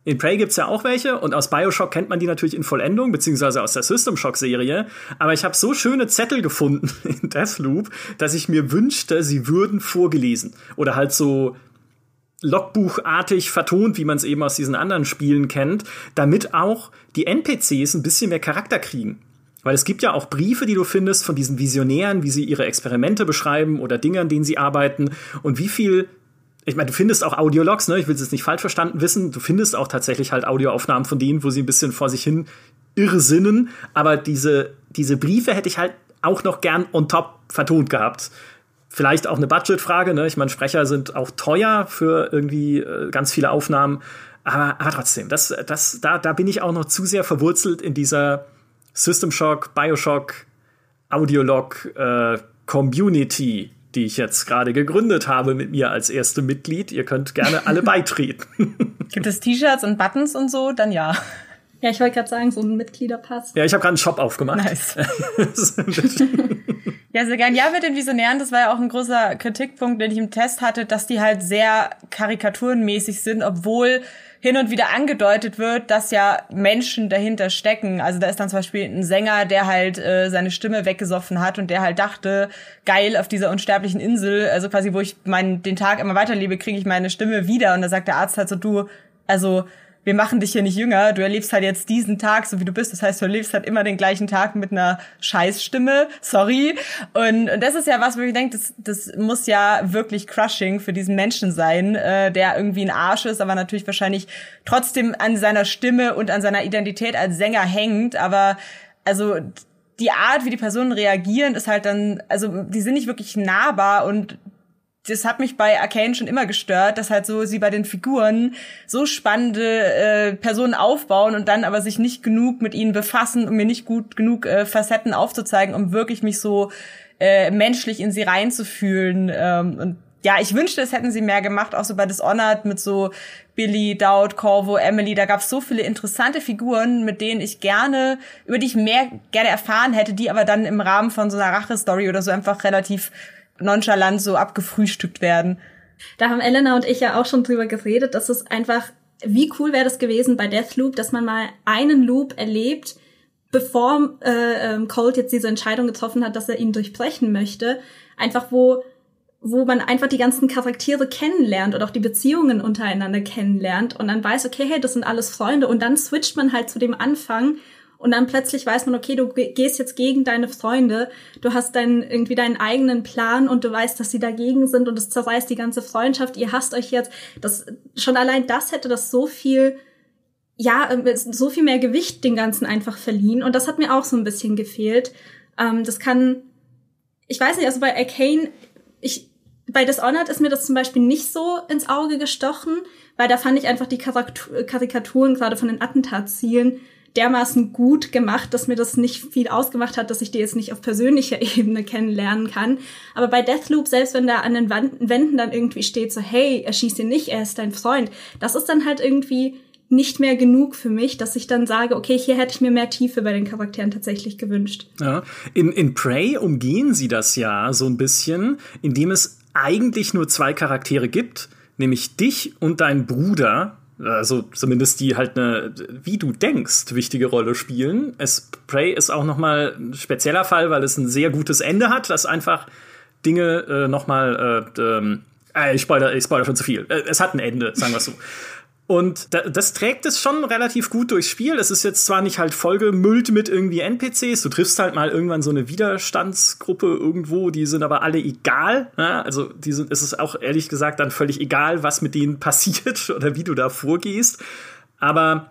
In Prey gibt's ja auch welche und aus Bioshock kennt man die natürlich in Vollendung, beziehungsweise aus der System Shock-Serie. Aber ich habe so schöne Zettel gefunden in Deathloop, dass ich mir wünschte, sie würden vorgelesen. Oder halt so Logbuchartig vertont, wie man es eben aus diesen anderen Spielen kennt, damit auch die NPCs ein bisschen mehr Charakter kriegen. Weil es gibt ja auch Briefe, die du findest von diesen Visionären, wie sie ihre Experimente beschreiben oder Dinge, an denen sie arbeiten und wie viel ich meine, du findest auch Audiologs, ne? Ich will es jetzt nicht falsch verstanden wissen. Du findest auch tatsächlich halt Audioaufnahmen von denen, wo sie ein bisschen vor sich hin irrsinnen. Aber diese, diese Briefe hätte ich halt auch noch gern on top vertont gehabt. Vielleicht auch eine Budgetfrage, ne? Ich meine, Sprecher sind auch teuer für irgendwie äh, ganz viele Aufnahmen. Aber, aber trotzdem, das, das, da, da bin ich auch noch zu sehr verwurzelt in dieser System Shock, Bioshock, Audiolog, äh, Community, die ich jetzt gerade gegründet habe mit mir als erste Mitglied. Ihr könnt gerne alle beitreten. Gibt es T-Shirts und Buttons und so? Dann ja. Ja, ich wollte gerade sagen, so ein Mitgliederpass. Ja, ich habe gerade einen Shop aufgemacht. Nice. ja, sehr gern. Ja, mit den Visionären, das war ja auch ein großer Kritikpunkt, den ich im Test hatte, dass die halt sehr karikaturenmäßig sind, obwohl hin und wieder angedeutet wird, dass ja Menschen dahinter stecken. Also da ist dann zum Beispiel ein Sänger, der halt äh, seine Stimme weggesoffen hat und der halt dachte, geil, auf dieser unsterblichen Insel, also quasi, wo ich meinen, den Tag immer weiterlebe, kriege ich meine Stimme wieder. Und da sagt der Arzt halt so, du, also wir machen dich hier nicht jünger, du erlebst halt jetzt diesen Tag, so wie du bist. Das heißt, du erlebst halt immer den gleichen Tag mit einer Scheißstimme, sorry. Und, das ist ja was, wo ich denke, das, das muss ja wirklich crushing für diesen Menschen sein, äh, der irgendwie ein Arsch ist, aber natürlich wahrscheinlich trotzdem an seiner Stimme und an seiner Identität als Sänger hängt. Aber also die Art, wie die Personen reagieren, ist halt dann, also die sind nicht wirklich nahbar und das hat mich bei Arcane schon immer gestört, dass halt so sie bei den Figuren so spannende äh, Personen aufbauen und dann aber sich nicht genug mit ihnen befassen, um mir nicht gut genug äh, Facetten aufzuzeigen, um wirklich mich so äh, menschlich in sie reinzufühlen. Ähm, und ja, ich wünschte, es hätten sie mehr gemacht, auch so bei Dishonored mit so Billy, Dowd, Corvo, Emily. Da gab es so viele interessante Figuren, mit denen ich gerne, über die ich mehr gerne erfahren hätte, die aber dann im Rahmen von so einer Rache-Story oder so einfach relativ nonchalant so abgefrühstückt werden. Da haben Elena und ich ja auch schon drüber geredet, dass es einfach, wie cool wäre das gewesen bei Deathloop, dass man mal einen Loop erlebt, bevor äh, ähm, Colt jetzt diese Entscheidung getroffen hat, dass er ihn durchbrechen möchte. Einfach wo wo man einfach die ganzen Charaktere kennenlernt und auch die Beziehungen untereinander kennenlernt und dann weiß, okay, hey, das sind alles Freunde und dann switcht man halt zu dem Anfang und dann plötzlich weiß man, okay, du gehst jetzt gegen deine Freunde, du hast deinen, irgendwie deinen eigenen Plan und du weißt, dass sie dagegen sind und es zerreißt die ganze Freundschaft, ihr hasst euch jetzt. Das, schon allein das hätte das so viel, ja, äh, so viel mehr Gewicht den Ganzen einfach verliehen und das hat mir auch so ein bisschen gefehlt. Ähm, das kann, ich weiß nicht, also bei Arcane, ich, bei Dishonored ist mir das zum Beispiel nicht so ins Auge gestochen, weil da fand ich einfach die Karikaturen gerade von den Attentatszielen dermaßen gut gemacht, dass mir das nicht viel ausgemacht hat, dass ich die jetzt nicht auf persönlicher Ebene kennenlernen kann. Aber bei Deathloop, selbst wenn da an den Wänden dann irgendwie steht, so, hey, erschieß ihn nicht, er ist dein Freund, das ist dann halt irgendwie nicht mehr genug für mich, dass ich dann sage, okay, hier hätte ich mir mehr Tiefe bei den Charakteren tatsächlich gewünscht. Ja. In, in Prey umgehen sie das ja so ein bisschen, indem es eigentlich nur zwei Charaktere gibt, nämlich dich und deinen Bruder, also zumindest die halt eine, wie du denkst, wichtige Rolle spielen. Es, ist auch noch mal ein spezieller Fall, weil es ein sehr gutes Ende hat, das einfach Dinge äh, noch mal äh, ähm, äh, ich spoilere, ich spoilere schon zu viel. Äh, es hat ein Ende, sagen wir so. Und das trägt es schon relativ gut durchs Spiel. Es ist jetzt zwar nicht halt vollgemüllt mit irgendwie NPCs, du triffst halt mal irgendwann so eine Widerstandsgruppe irgendwo, die sind aber alle egal. Ja, also die sind, es ist auch ehrlich gesagt dann völlig egal, was mit denen passiert oder wie du da vorgehst. Aber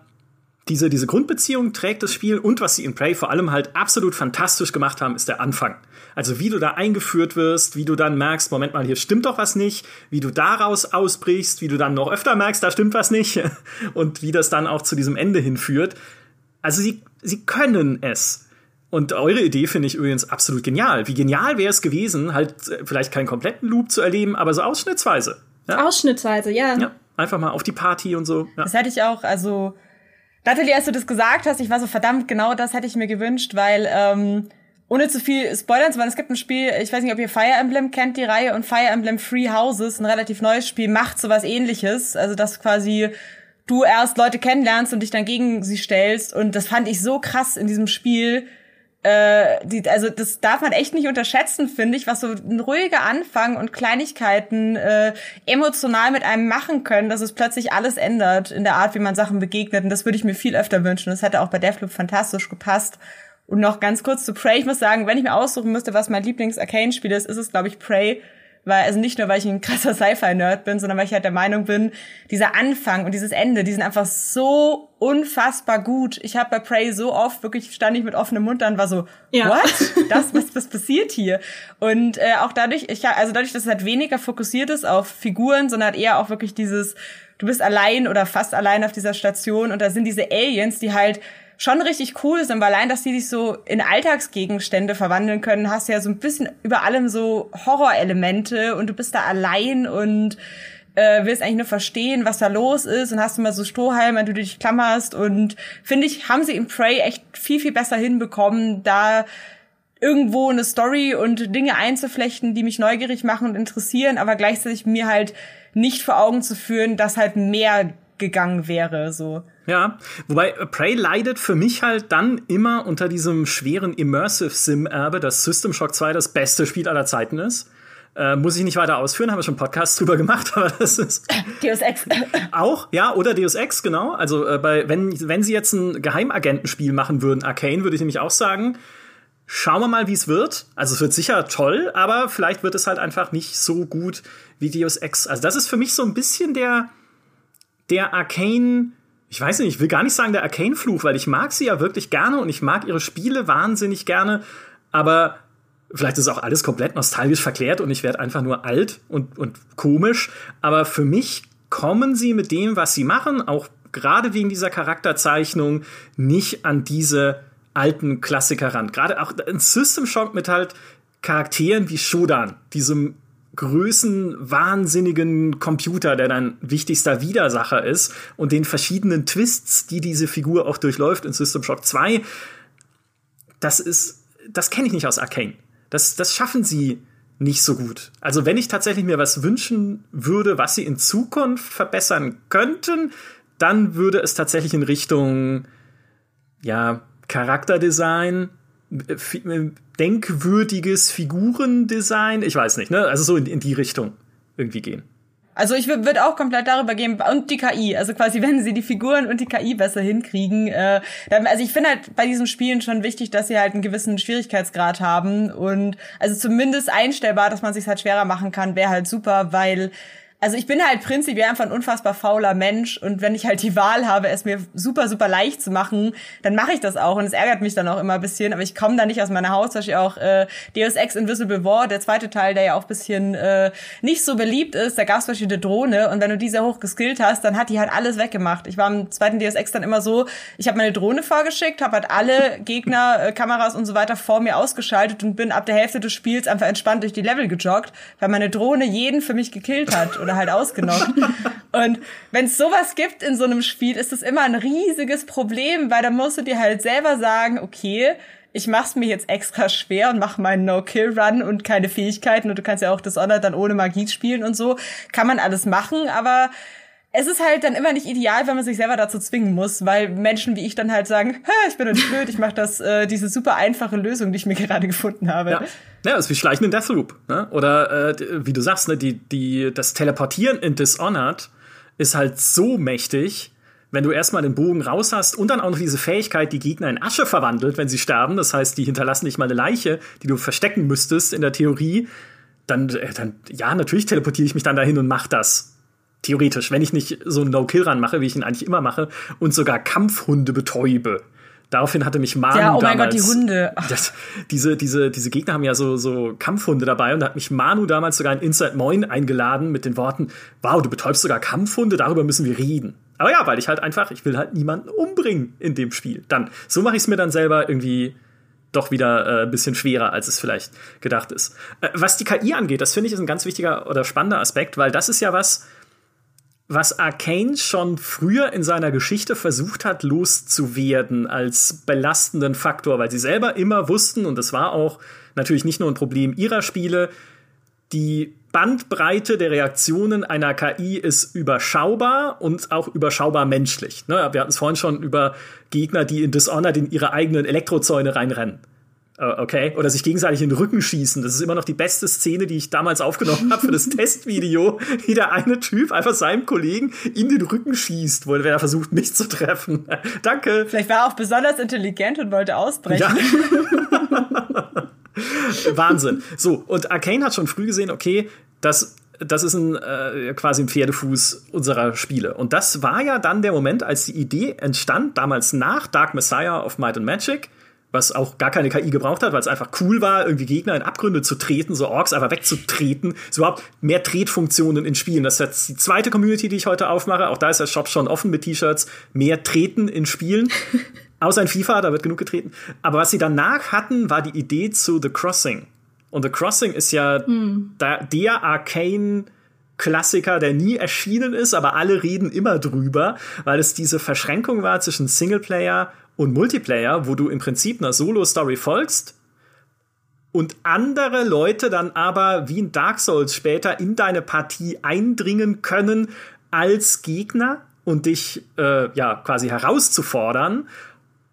diese, diese Grundbeziehung trägt das Spiel und was sie in Prey vor allem halt absolut fantastisch gemacht haben, ist der Anfang. Also wie du da eingeführt wirst, wie du dann merkst, Moment mal, hier stimmt doch was nicht, wie du daraus ausbrichst, wie du dann noch öfter merkst, da stimmt was nicht und wie das dann auch zu diesem Ende hinführt. Also sie, sie können es. Und eure Idee finde ich übrigens absolut genial. Wie genial wäre es gewesen, halt äh, vielleicht keinen kompletten Loop zu erleben, aber so ausschnittsweise. Ja? Ausschnittsweise, ja. ja. Einfach mal auf die Party und so. Ja. Das hätte ich auch, also Natalie, als du das gesagt hast, ich war so verdammt, genau das hätte ich mir gewünscht, weil ähm, ohne zu viel Spoilern zu machen, es gibt ein Spiel, ich weiß nicht, ob ihr Fire Emblem kennt, die Reihe, und Fire Emblem Free Houses, ein relativ neues Spiel, macht sowas ähnliches. Also, dass quasi du erst Leute kennenlernst und dich dann gegen sie stellst. Und das fand ich so krass in diesem Spiel. Äh, die, also, das darf man echt nicht unterschätzen, finde ich, was so ein ruhiger Anfang und Kleinigkeiten äh, emotional mit einem machen können, dass es plötzlich alles ändert in der Art, wie man Sachen begegnet. Und das würde ich mir viel öfter wünschen. Das hätte auch bei Deathloop fantastisch gepasst. Und noch ganz kurz zu Prey. Ich muss sagen, wenn ich mir aussuchen müsste, was mein Lieblings-Arcane-Spiel ist, ist es, glaube ich, Prey. Weil, also nicht nur, weil ich ein krasser Sci-Fi-Nerd bin, sondern weil ich halt der Meinung bin, dieser Anfang und dieses Ende, die sind einfach so unfassbar gut. Ich habe bei Prey so oft wirklich stand ich mit offenem Mund dann war so, ja. what? Das, was, was passiert hier? Und äh, auch dadurch, ich also dadurch, dass es halt weniger fokussiert ist auf Figuren, sondern halt eher auch wirklich dieses, du bist allein oder fast allein auf dieser Station und da sind diese Aliens, die halt schon richtig cool sind, weil allein, dass die sich so in Alltagsgegenstände verwandeln können, hast ja so ein bisschen über allem so Horrorelemente und du bist da allein und äh, willst eigentlich nur verstehen, was da los ist und hast immer so Strohhalme, an die du dich klammerst und finde ich, haben sie in Prey echt viel, viel besser hinbekommen, da irgendwo eine Story und Dinge einzuflechten, die mich neugierig machen und interessieren, aber gleichzeitig mir halt nicht vor Augen zu führen, dass halt mehr gegangen wäre, so. Ja, wobei Prey leidet für mich halt dann immer unter diesem schweren Immersive Sim-Erbe, dass System Shock 2 das beste Spiel aller Zeiten ist. Äh, muss ich nicht weiter ausführen, haben wir schon Podcasts drüber gemacht, aber das ist. Deus Ex. auch, ja, oder Deus Ex, genau. Also, äh, bei, wenn, wenn sie jetzt ein Geheimagentenspiel machen würden, Arcane, würde ich nämlich auch sagen, schauen wir mal, wie es wird. Also, es wird sicher toll, aber vielleicht wird es halt einfach nicht so gut wie Deus Ex. Also, das ist für mich so ein bisschen der, der Arcane, ich weiß nicht, ich will gar nicht sagen der Arcane-Fluch, weil ich mag sie ja wirklich gerne und ich mag ihre Spiele wahnsinnig gerne, aber Vielleicht ist auch alles komplett nostalgisch verklärt und ich werde einfach nur alt und, und komisch. Aber für mich kommen sie mit dem, was sie machen, auch gerade wegen dieser Charakterzeichnung, nicht an diese alten Klassiker ran. Gerade auch ein System Shock mit halt Charakteren wie Shodan, diesem größenwahnsinnigen Computer, der dein wichtigster Widersacher ist und den verschiedenen Twists, die diese Figur auch durchläuft in System Shock 2. Das ist, das kenne ich nicht aus Arcane. Das, das schaffen sie nicht so gut. Also wenn ich tatsächlich mir was wünschen würde, was sie in Zukunft verbessern könnten, dann würde es tatsächlich in Richtung ja Charakterdesign, äh, denkwürdiges Figurendesign, ich weiß nicht, ne? Also so in, in die Richtung irgendwie gehen. Also ich würde auch komplett darüber gehen und die KI, also quasi wenn sie die Figuren und die KI besser hinkriegen. Äh, dann, also ich finde halt bei diesen Spielen schon wichtig, dass sie halt einen gewissen Schwierigkeitsgrad haben und also zumindest einstellbar, dass man sich halt schwerer machen kann, wäre halt super, weil also ich bin halt prinzipiell einfach ein unfassbar fauler Mensch und wenn ich halt die Wahl habe, es mir super, super leicht zu machen, dann mache ich das auch und es ärgert mich dann auch immer ein bisschen, aber ich komme da nicht aus meiner Haus, zum Beispiel auch äh, Deus Ex Invisible War, der zweite Teil, der ja auch bisschen äh, nicht so beliebt ist, da gab es zum Beispiel eine Drohne und wenn du die sehr hoch geskillt hast, dann hat die halt alles weggemacht. Ich war im zweiten Deus Ex dann immer so, ich habe meine Drohne vorgeschickt, habe halt alle Gegner, äh, Kameras und so weiter vor mir ausgeschaltet und bin ab der Hälfte des Spiels einfach entspannt durch die Level gejoggt, weil meine Drohne jeden für mich gekillt hat oder halt ausgenockt. und wenn es sowas gibt in so einem Spiel, ist es immer ein riesiges Problem, weil da musst du dir halt selber sagen, okay, ich mach's mir jetzt extra schwer und mach meinen No-Kill-Run und keine Fähigkeiten und du kannst ja auch Dishonored dann ohne Magie spielen und so. Kann man alles machen, aber es ist halt dann immer nicht ideal, wenn man sich selber dazu zwingen muss, weil Menschen wie ich dann halt sagen, ich bin nicht blöd, ich mache das, äh, diese super einfache Lösung, die ich mir gerade gefunden habe. Ja, ja ist wie Schleichen in Deathloop. Ne? Oder äh, wie du sagst, ne, die, die, das Teleportieren in Dishonored ist halt so mächtig, wenn du erstmal den Bogen raus hast und dann auch noch diese Fähigkeit, die Gegner in Asche verwandelt, wenn sie sterben, das heißt, die hinterlassen nicht mal eine Leiche, die du verstecken müsstest in der Theorie, dann, äh, dann ja, natürlich teleportiere ich mich dann dahin und mach das Theoretisch, wenn ich nicht so einen No-Kill-Run mache, wie ich ihn eigentlich immer mache, und sogar Kampfhunde betäube. Daraufhin hatte mich Manu ja, oh damals. Gott, die Hunde. Das, diese, diese, diese Gegner haben ja so, so Kampfhunde dabei und da hat mich Manu damals sogar in Inside Moin eingeladen mit den Worten: Wow, du betäubst sogar Kampfhunde, darüber müssen wir reden. Aber ja, weil ich halt einfach, ich will halt niemanden umbringen in dem Spiel. Dann, so mache ich es mir dann selber irgendwie doch wieder äh, ein bisschen schwerer, als es vielleicht gedacht ist. Äh, was die KI angeht, das finde ich ist ein ganz wichtiger oder spannender Aspekt, weil das ist ja was, was Arcane schon früher in seiner Geschichte versucht hat, loszuwerden als belastenden Faktor, weil sie selber immer wussten, und das war auch natürlich nicht nur ein Problem ihrer Spiele, die Bandbreite der Reaktionen einer KI ist überschaubar und auch überschaubar menschlich. Ne? Wir hatten es vorhin schon über Gegner, die in Dishonored in ihre eigenen Elektrozäune reinrennen. Äh, okay, oder sich gegenseitig in den Rücken schießen. Das ist immer noch die beste Szene, die ich damals aufgenommen habe für das Testvideo, wie der eine Typ einfach seinem Kollegen in den Rücken schießt, wo er versucht, mich zu treffen. Danke. Vielleicht war er auch besonders intelligent und wollte ausbrechen. Ja. Wahnsinn. So, und Arcane hat schon früh gesehen, okay, das das ist ein äh, quasi ein Pferdefuß unserer Spiele. Und das war ja dann der Moment, als die Idee entstand, damals nach Dark Messiah of Might and Magic, was auch gar keine KI gebraucht hat, weil es einfach cool war, irgendwie Gegner in Abgründe zu treten, so Orks einfach wegzutreten, so überhaupt mehr Tretfunktionen in Spielen. Das ist jetzt die zweite Community, die ich heute aufmache. Auch da ist der Shop schon offen mit T-Shirts. Mehr Treten in Spielen. Außer in FIFA, da wird genug getreten. Aber was sie danach hatten, war die Idee zu The Crossing. Und The Crossing ist ja hm. der, der Arcane Klassiker, der nie erschienen ist, aber alle reden immer drüber, weil es diese Verschränkung war zwischen Singleplayer und Multiplayer, wo du im Prinzip einer Solo-Story folgst und andere Leute dann aber wie in Dark Souls später in deine Partie eindringen können als Gegner und dich äh, ja quasi herauszufordern.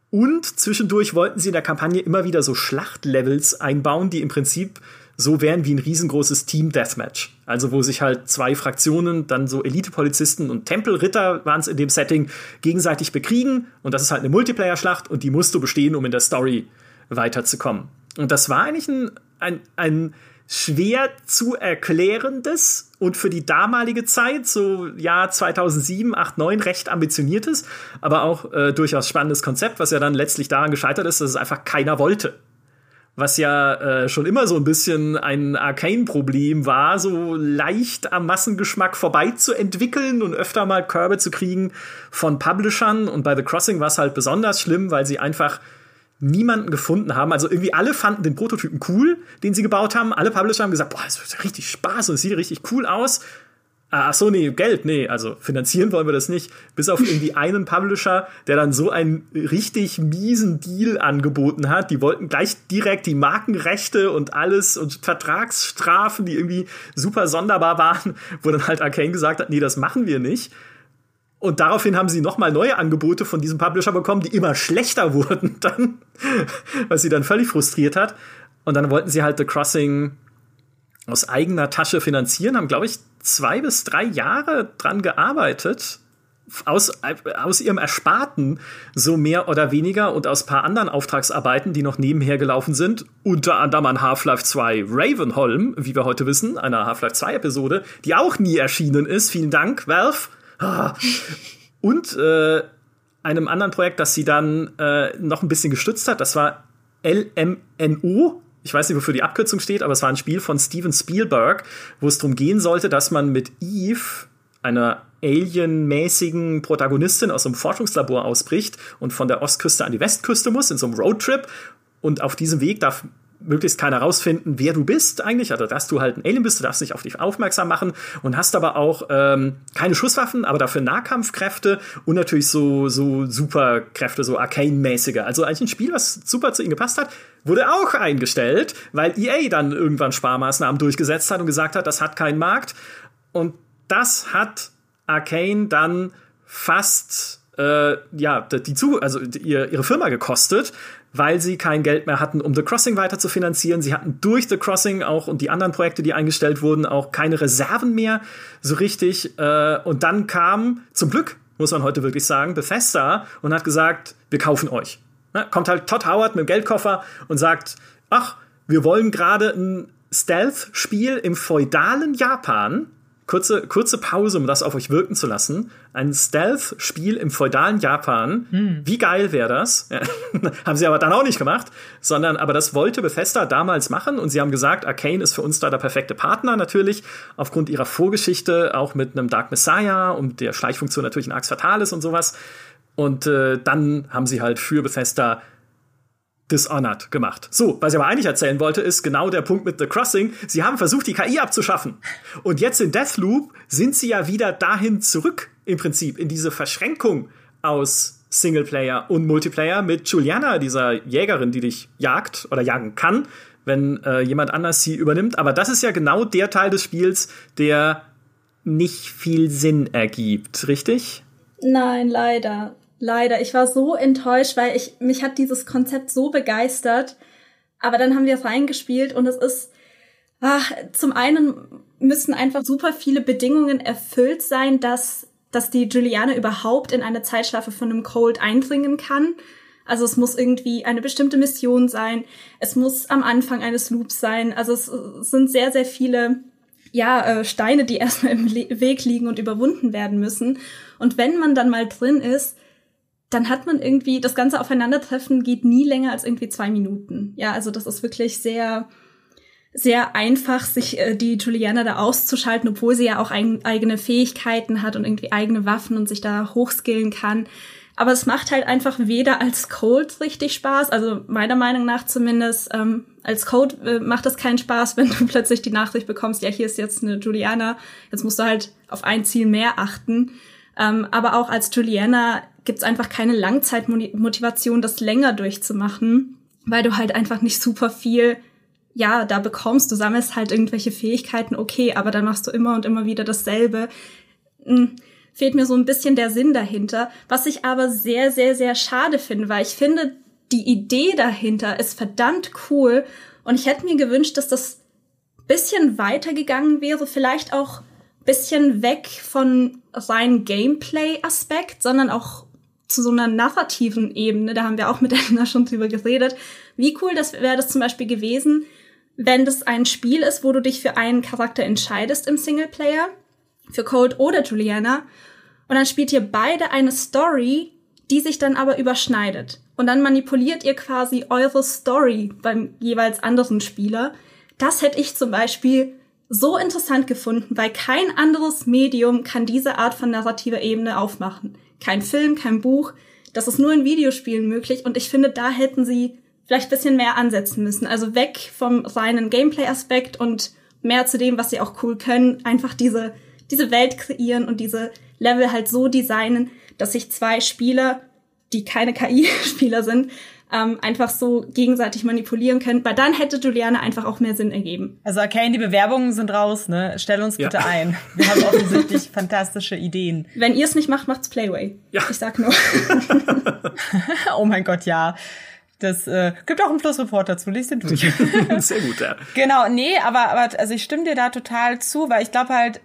Und zwischendurch wollten sie in der Kampagne immer wieder so Schlachtlevels einbauen, die im Prinzip so wären wie ein riesengroßes Team Deathmatch. Also wo sich halt zwei Fraktionen, dann so Elite-Polizisten und Tempelritter waren es in dem Setting, gegenseitig bekriegen. Und das ist halt eine Multiplayer-Schlacht und die musst du bestehen, um in der Story weiterzukommen. Und das war eigentlich ein, ein, ein schwer zu erklärendes und für die damalige Zeit, so Jahr 2007, 8, 9, recht ambitioniertes, aber auch äh, durchaus spannendes Konzept, was ja dann letztlich daran gescheitert ist, dass es einfach keiner wollte. Was ja äh, schon immer so ein bisschen ein Arcane-Problem war, so leicht am Massengeschmack vorbei zu entwickeln und öfter mal Körbe zu kriegen von Publishern. Und bei The Crossing war es halt besonders schlimm, weil sie einfach niemanden gefunden haben. Also irgendwie alle fanden den Prototypen cool, den sie gebaut haben. Alle Publisher haben gesagt, boah, das wird richtig Spaß und es sieht richtig cool aus. Ah, ach so, nee, Geld, nee, also finanzieren wollen wir das nicht. Bis auf irgendwie einen Publisher, der dann so einen richtig miesen Deal angeboten hat. Die wollten gleich direkt die Markenrechte und alles und Vertragsstrafen, die irgendwie super sonderbar waren, wo dann halt Arcane gesagt hat, nee, das machen wir nicht. Und daraufhin haben sie nochmal neue Angebote von diesem Publisher bekommen, die immer schlechter wurden dann, was sie dann völlig frustriert hat. Und dann wollten sie halt The Crossing aus eigener Tasche finanzieren, haben, glaube ich, zwei bis drei Jahre dran gearbeitet. Aus, aus ihrem Ersparten, so mehr oder weniger, und aus paar anderen Auftragsarbeiten, die noch nebenher gelaufen sind, unter anderem an Half-Life 2 Ravenholm, wie wir heute wissen, einer Half-Life 2 Episode, die auch nie erschienen ist. Vielen Dank, Valve. Und äh, einem anderen Projekt, das sie dann äh, noch ein bisschen gestützt hat, das war LMNO. Ich weiß nicht, wofür die Abkürzung steht, aber es war ein Spiel von Steven Spielberg, wo es darum gehen sollte, dass man mit Eve, einer alienmäßigen Protagonistin aus einem Forschungslabor ausbricht und von der Ostküste an die Westküste muss, in so einem Roadtrip. Und auf diesem Weg darf möglichst keiner rausfinden, wer du bist eigentlich, also dass du halt ein Alien bist, du darfst dich auf dich aufmerksam machen und hast aber auch ähm, keine Schusswaffen, aber dafür Nahkampfkräfte und natürlich so, so Superkräfte, so Arcane-mäßige. Also eigentlich ein Spiel, was super zu ihnen gepasst hat, wurde auch eingestellt, weil EA dann irgendwann Sparmaßnahmen durchgesetzt hat und gesagt hat, das hat keinen Markt. Und das hat Arcane dann fast äh, ja, die zu, also ihre Firma gekostet, weil sie kein Geld mehr hatten, um The Crossing weiter zu finanzieren. Sie hatten durch The Crossing auch und die anderen Projekte, die eingestellt wurden, auch keine Reserven mehr so richtig. Äh, und dann kam zum Glück, muss man heute wirklich sagen, Bethesda und hat gesagt, wir kaufen euch. Na, kommt halt Todd Howard mit dem Geldkoffer und sagt, ach, wir wollen gerade ein Stealth-Spiel im feudalen Japan kurze, kurze Pause, um das auf euch wirken zu lassen. Ein Stealth-Spiel im feudalen Japan. Hm. Wie geil wäre das? Ja. haben sie aber dann auch nicht gemacht, sondern aber das wollte Bethesda damals machen und sie haben gesagt, Arcane ist für uns da der perfekte Partner natürlich, aufgrund ihrer Vorgeschichte, auch mit einem Dark Messiah und der Schleichfunktion natürlich in Axe Fatalis und sowas. Und äh, dann haben sie halt für Bethesda Dishonored gemacht. So, was ich aber eigentlich erzählen wollte, ist genau der Punkt mit The Crossing. Sie haben versucht, die KI abzuschaffen. Und jetzt in Deathloop sind sie ja wieder dahin zurück, im Prinzip, in diese Verschränkung aus Singleplayer und Multiplayer mit Juliana, dieser Jägerin, die dich jagt oder jagen kann, wenn äh, jemand anders sie übernimmt. Aber das ist ja genau der Teil des Spiels, der nicht viel Sinn ergibt, richtig? Nein, leider. Leider. Ich war so enttäuscht, weil ich, mich hat dieses Konzept so begeistert. Aber dann haben wir es reingespielt und es ist, ach, zum einen müssen einfach super viele Bedingungen erfüllt sein, dass, dass die Juliane überhaupt in eine Zeitschlafe von einem Cold eindringen kann. Also es muss irgendwie eine bestimmte Mission sein. Es muss am Anfang eines Loops sein. Also es, sind sehr, sehr viele ja, äh, Steine, die erstmal im Le Weg liegen und überwunden werden müssen. Und wenn man dann mal drin ist, dann hat man irgendwie, das ganze Aufeinandertreffen geht nie länger als irgendwie zwei Minuten. Ja, also das ist wirklich sehr, sehr einfach, sich äh, die Juliana da auszuschalten, obwohl sie ja auch ein, eigene Fähigkeiten hat und irgendwie eigene Waffen und sich da hochskillen kann. Aber es macht halt einfach weder als Code richtig Spaß, also meiner Meinung nach zumindest, ähm, als Code äh, macht das keinen Spaß, wenn du plötzlich die Nachricht bekommst, ja, hier ist jetzt eine Juliana, jetzt musst du halt auf ein Ziel mehr achten. Ähm, aber auch als Juliana gibt es einfach keine Langzeitmotivation, das länger durchzumachen, weil du halt einfach nicht super viel ja, da bekommst, du sammelst halt irgendwelche Fähigkeiten, okay, aber dann machst du immer und immer wieder dasselbe. Hm, fehlt mir so ein bisschen der Sinn dahinter, was ich aber sehr, sehr, sehr schade finde, weil ich finde, die Idee dahinter ist verdammt cool und ich hätte mir gewünscht, dass das bisschen weitergegangen wäre, vielleicht auch bisschen weg von rein Gameplay-Aspekt, sondern auch zu so einer narrativen Ebene, da haben wir auch miteinander schon drüber geredet. Wie cool das wäre das zum Beispiel gewesen, wenn das ein Spiel ist, wo du dich für einen Charakter entscheidest im Singleplayer, für Cold oder Juliana, und dann spielt ihr beide eine Story, die sich dann aber überschneidet. Und dann manipuliert ihr quasi eure Story beim jeweils anderen Spieler. Das hätte ich zum Beispiel so interessant gefunden, weil kein anderes Medium kann diese Art von narrativer Ebene aufmachen. Kein Film, kein Buch. Das ist nur in Videospielen möglich. Und ich finde, da hätten sie vielleicht bisschen mehr ansetzen müssen. Also weg vom reinen Gameplay-Aspekt und mehr zu dem, was sie auch cool können. Einfach diese, diese Welt kreieren und diese Level halt so designen, dass sich zwei Spieler, die keine KI-Spieler sind, ähm, einfach so gegenseitig manipulieren können, weil dann hätte Juliane einfach auch mehr Sinn ergeben. Also Arcane, die Bewerbungen sind raus, ne? Stell uns bitte ja. ein. Wir haben offensichtlich fantastische Ideen. Wenn ihr es nicht macht, macht's Playway. Ja. Ich sag nur. oh mein Gott, ja. Das äh, gibt auch einen Flussreport dazu, liest den durch. Sehr gut, ja. Genau, nee, aber, aber also ich stimme dir da total zu, weil ich glaube halt,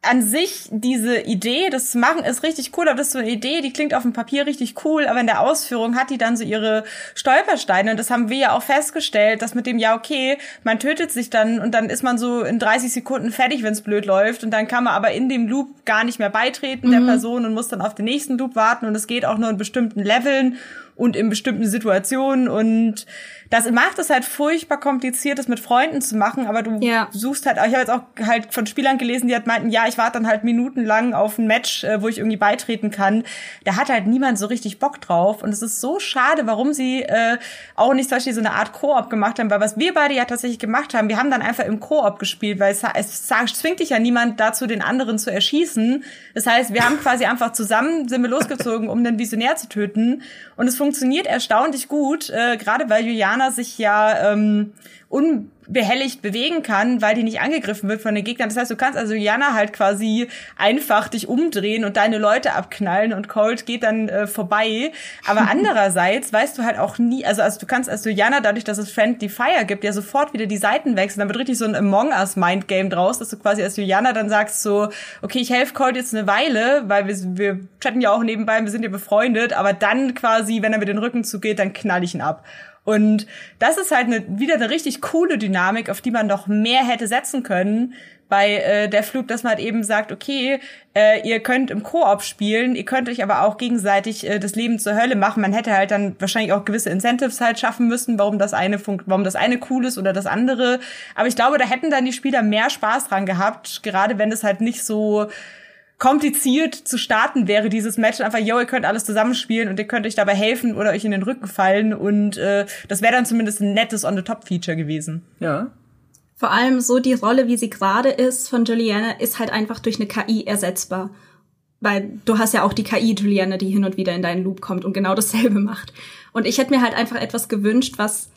an sich diese Idee, das zu machen, ist richtig cool, aber das ist so eine Idee, die klingt auf dem Papier richtig cool, aber in der Ausführung hat die dann so ihre Stolpersteine. Und das haben wir ja auch festgestellt, dass mit dem, ja okay, man tötet sich dann und dann ist man so in 30 Sekunden fertig, wenn es blöd läuft. Und dann kann man aber in dem Loop gar nicht mehr beitreten mhm. der Person und muss dann auf den nächsten Loop warten. Und es geht auch nur in bestimmten Leveln und in bestimmten Situationen. Und das macht es halt furchtbar kompliziert, das mit Freunden zu machen, aber du ja. suchst halt, ich habe jetzt auch halt von Spielern gelesen, die halt meinten, ja, ich warte dann halt minutenlang auf ein Match, äh, wo ich irgendwie beitreten kann. Da hat halt niemand so richtig Bock drauf und es ist so schade, warum sie äh, auch nicht zum Beispiel so eine Art Koop gemacht haben, weil was wir beide ja tatsächlich gemacht haben, wir haben dann einfach im Koop gespielt, weil es, es zwingt dich ja niemand dazu, den anderen zu erschießen. Das heißt, wir haben quasi einfach zusammen, sind wir losgezogen, um den Visionär zu töten und es funktioniert erstaunlich gut, äh, gerade weil Juliana Diana sich ja ähm, unbehelligt bewegen kann, weil die nicht angegriffen wird von den Gegnern. Das heißt, du kannst also Jana halt quasi einfach dich umdrehen und deine Leute abknallen und Cold geht dann äh, vorbei. Aber andererseits weißt du halt auch nie, also, also du kannst also Jana dadurch, dass es Friendly Fire gibt, ja sofort wieder die Seiten wechseln. Dann wird richtig so ein Among Us Mind Game draus, dass du quasi als Juliana dann sagst so, okay, ich helfe Cold jetzt eine Weile, weil wir, wir chatten ja auch nebenbei, wir sind ja befreundet, aber dann quasi, wenn er mit den Rücken zugeht, dann knall ich ihn ab. Und das ist halt eine, wieder eine richtig coole Dynamik, auf die man noch mehr hätte setzen können bei äh, der Flug, dass man halt eben sagt, okay, äh, ihr könnt im Koop spielen, ihr könnt euch aber auch gegenseitig äh, das Leben zur Hölle machen. Man hätte halt dann wahrscheinlich auch gewisse Incentives halt schaffen müssen, warum das eine funkt, warum das eine cool ist oder das andere. Aber ich glaube, da hätten dann die Spieler mehr Spaß dran gehabt, gerade wenn es halt nicht so kompliziert zu starten wäre, dieses Match. Einfach, yo, ihr könnt alles zusammenspielen und ihr könnt euch dabei helfen oder euch in den Rücken fallen. Und äh, das wäre dann zumindest ein nettes On-the-Top-Feature gewesen. Ja. Vor allem so die Rolle, wie sie gerade ist von Juliana, ist halt einfach durch eine KI ersetzbar. Weil du hast ja auch die KI Juliana, die hin und wieder in deinen Loop kommt und genau dasselbe macht. Und ich hätte mir halt einfach etwas gewünscht, was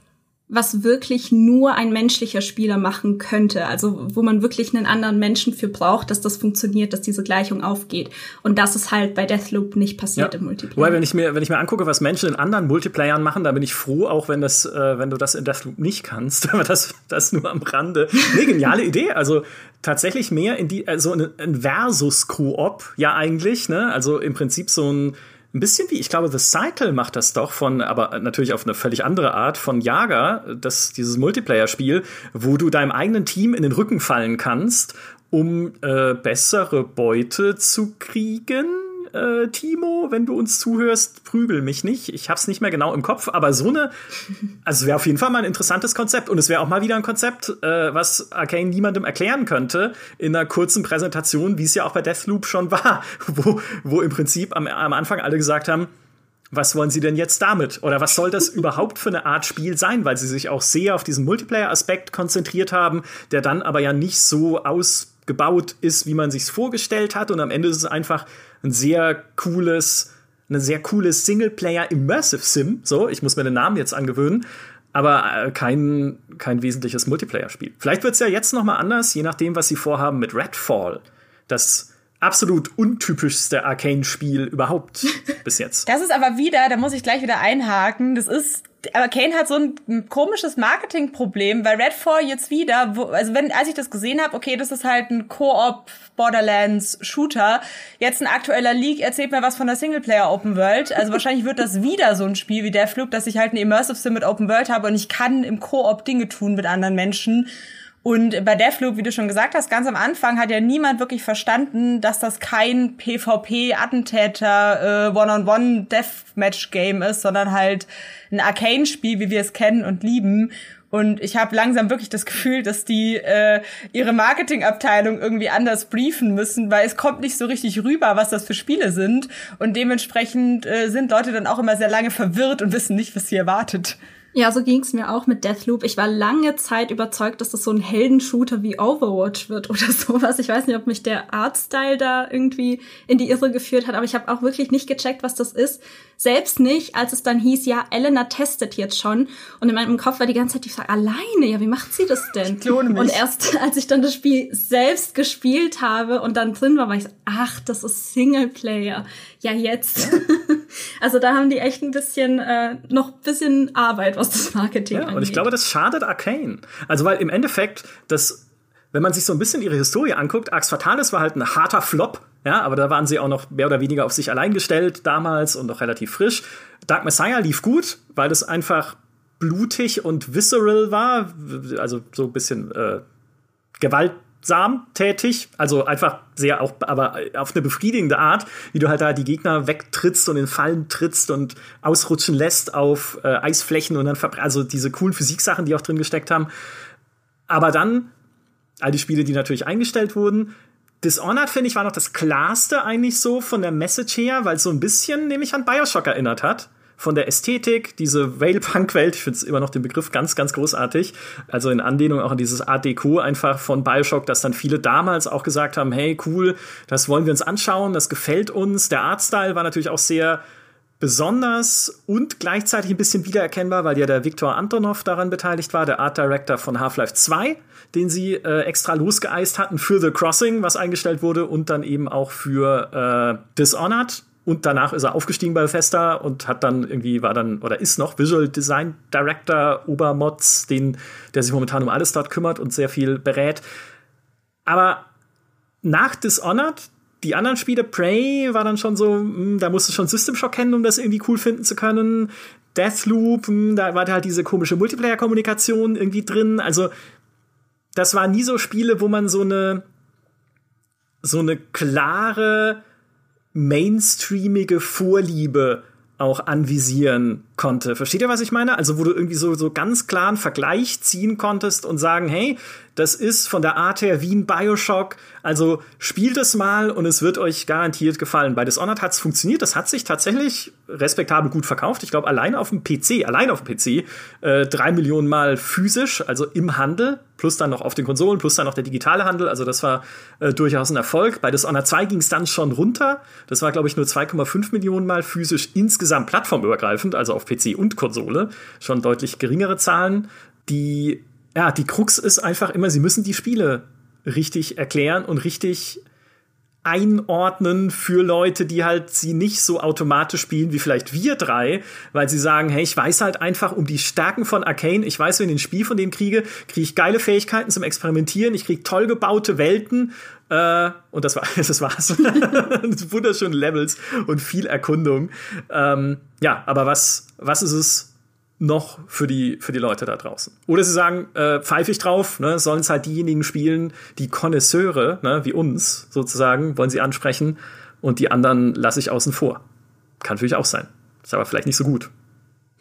was wirklich nur ein menschlicher Spieler machen könnte. Also wo man wirklich einen anderen Menschen für braucht, dass das funktioniert, dass diese Gleichung aufgeht. Und das ist halt bei Deathloop nicht passiert ja. im Multiplayer. Wobei, wenn ich mir, wenn ich mir angucke, was Menschen in anderen Multiplayern machen, da bin ich froh, auch wenn das, äh, wenn du das in Deathloop nicht kannst. Aber das, das nur am Rande. Nee, geniale Idee. Also tatsächlich mehr in die, also ein, Versus-Koop, ja eigentlich, ne? Also im Prinzip so ein ein bisschen wie, ich glaube, The Cycle macht das doch von, aber natürlich auf eine völlig andere Art, von Jager, das, dieses Multiplayer-Spiel, wo du deinem eigenen Team in den Rücken fallen kannst, um äh, bessere Beute zu kriegen äh, Timo, wenn du uns zuhörst, prügel mich nicht. Ich hab's nicht mehr genau im Kopf, aber so eine, also wäre auf jeden Fall mal ein interessantes Konzept und es wäre auch mal wieder ein Konzept, äh, was Arcane niemandem erklären könnte in einer kurzen Präsentation, wie es ja auch bei Deathloop schon war, wo, wo im Prinzip am, am Anfang alle gesagt haben, was wollen sie denn jetzt damit? Oder was soll das überhaupt für eine Art Spiel sein? Weil sie sich auch sehr auf diesen Multiplayer-Aspekt konzentriert haben, der dann aber ja nicht so ausgebaut ist, wie man sich's vorgestellt hat. Und am Ende ist es einfach ein sehr cooles, eine sehr cooles Singleplayer Immersive Sim. So, ich muss mir den Namen jetzt angewöhnen. Aber äh, kein, kein wesentliches Multiplayer-Spiel. Vielleicht wird's ja jetzt noch mal anders, je nachdem, was sie vorhaben mit Redfall. Das absolut untypischste Arcane-Spiel überhaupt bis jetzt. Das ist aber wieder, da muss ich gleich wieder einhaken, das ist aber Kane hat so ein komisches Marketingproblem, weil Redfall jetzt wieder, wo, also wenn, als ich das gesehen habe, okay, das ist halt ein Co-op Borderlands Shooter, jetzt ein aktueller Leak erzählt mir was von der Singleplayer Open World. Also wahrscheinlich wird das wieder so ein Spiel wie der Flug, dass ich halt ein Immersive Sim mit Open World habe und ich kann im Co-op Dinge tun mit anderen Menschen. Und bei Deathloop, wie du schon gesagt hast, ganz am Anfang hat ja niemand wirklich verstanden, dass das kein PvP-Attentäter äh, One-on-One-Deathmatch-Game ist, sondern halt ein Arcane-Spiel, wie wir es kennen und lieben. Und ich habe langsam wirklich das Gefühl, dass die äh, ihre Marketingabteilung irgendwie anders briefen müssen, weil es kommt nicht so richtig rüber, was das für Spiele sind. Und dementsprechend äh, sind Leute dann auch immer sehr lange verwirrt und wissen nicht, was sie erwartet. Ja, so ging's mir auch mit Deathloop. Ich war lange Zeit überzeugt, dass das so ein Heldenshooter wie Overwatch wird oder sowas. Ich weiß nicht, ob mich der Artstyle da irgendwie in die Irre geführt hat, aber ich habe auch wirklich nicht gecheckt, was das ist. Selbst nicht, als es dann hieß, ja, Elena testet jetzt schon. Und in meinem Kopf war die ganze Zeit die Frage, alleine, ja, wie macht sie das denn? Ich klone mich. Und erst als ich dann das Spiel selbst gespielt habe und dann drin war, war ich so, ach, das ist Singleplayer. Ja, jetzt. Ja. also da haben die echt ein bisschen, äh, noch ein bisschen Arbeit, was das Marketing ja, angeht. Und ich glaube, das schadet Arcane. Also weil im Endeffekt, das wenn man sich so ein bisschen ihre Historie anguckt, Ax Fatalis war halt ein harter Flop, ja, aber da waren sie auch noch mehr oder weniger auf sich allein gestellt damals und noch relativ frisch. Dark Messiah lief gut, weil es einfach blutig und visceral war, also so ein bisschen äh, gewaltsam tätig, also einfach sehr auch, aber auf eine befriedigende Art, wie du halt da die Gegner wegtrittst und in Fallen trittst und ausrutschen lässt auf äh, Eisflächen und dann also diese coolen Physiksachen, die auch drin gesteckt haben. Aber dann all die Spiele, die natürlich eingestellt wurden. Dishonored, finde ich, war noch das klarste eigentlich so von der Message her, weil es so ein bisschen nämlich an Bioshock erinnert hat. Von der Ästhetik, diese Whale-Punk-Welt, ich finde es immer noch den Begriff ganz, ganz großartig. Also in Anlehnung auch an dieses Art Deco einfach von Bioshock, dass dann viele damals auch gesagt haben, hey, cool, das wollen wir uns anschauen, das gefällt uns. Der Artstyle war natürlich auch sehr besonders und gleichzeitig ein bisschen wiedererkennbar, weil ja der Viktor Antonov daran beteiligt war, der Art Director von Half-Life 2 den sie äh, extra losgeeist hatten für The Crossing, was eingestellt wurde, und dann eben auch für äh, Dishonored. Und danach ist er aufgestiegen bei Bethesda und hat dann irgendwie, war dann, oder ist noch Visual Design Director Obermods, den, der sich momentan um alles dort kümmert und sehr viel berät. Aber nach Dishonored, die anderen Spiele, Prey war dann schon so, mh, hm, da musst du schon System Shock kennen, um das irgendwie cool finden zu können. Deathloop, mh, hm, da war halt diese komische Multiplayer-Kommunikation irgendwie drin. Also das waren nie so Spiele, wo man so eine so eine klare mainstreamige Vorliebe auch anvisieren konnte. Versteht ihr, was ich meine? Also, wo du irgendwie so, so ganz klaren Vergleich ziehen konntest und sagen, hey, das ist von der Art her wie ein Bioshock. Also spielt es mal und es wird euch garantiert gefallen. Bei Dishonored hat es funktioniert. Das hat sich tatsächlich respektabel gut verkauft. Ich glaube, allein auf dem PC, allein auf dem PC, äh, drei Millionen Mal physisch, also im Handel, plus dann noch auf den Konsolen, plus dann noch der digitale Handel. Also das war äh, durchaus ein Erfolg. Bei Dishonored 2 ging es dann schon runter. Das war, glaube ich, nur 2,5 Millionen Mal physisch insgesamt plattformübergreifend, also auf PC und Konsole. Schon deutlich geringere Zahlen. Die ja, die Krux ist einfach immer, sie müssen die Spiele richtig erklären und richtig einordnen für Leute, die halt sie nicht so automatisch spielen wie vielleicht wir drei, weil sie sagen, hey, ich weiß halt einfach um die Stärken von Arcane, ich weiß, wenn ich ein Spiel von dem kriege, kriege ich geile Fähigkeiten zum Experimentieren, ich kriege toll gebaute Welten äh, und das war das war's. Wunderschöne Levels und viel Erkundung. Ähm, ja, aber was was ist es noch für die, für die Leute da draußen. Oder sie sagen, äh, pfeife ich drauf, ne, sollen es halt diejenigen spielen, die Konnoisseure, ne, wie uns sozusagen, wollen sie ansprechen und die anderen lasse ich außen vor. Kann natürlich auch sein. Ist aber vielleicht nicht so gut.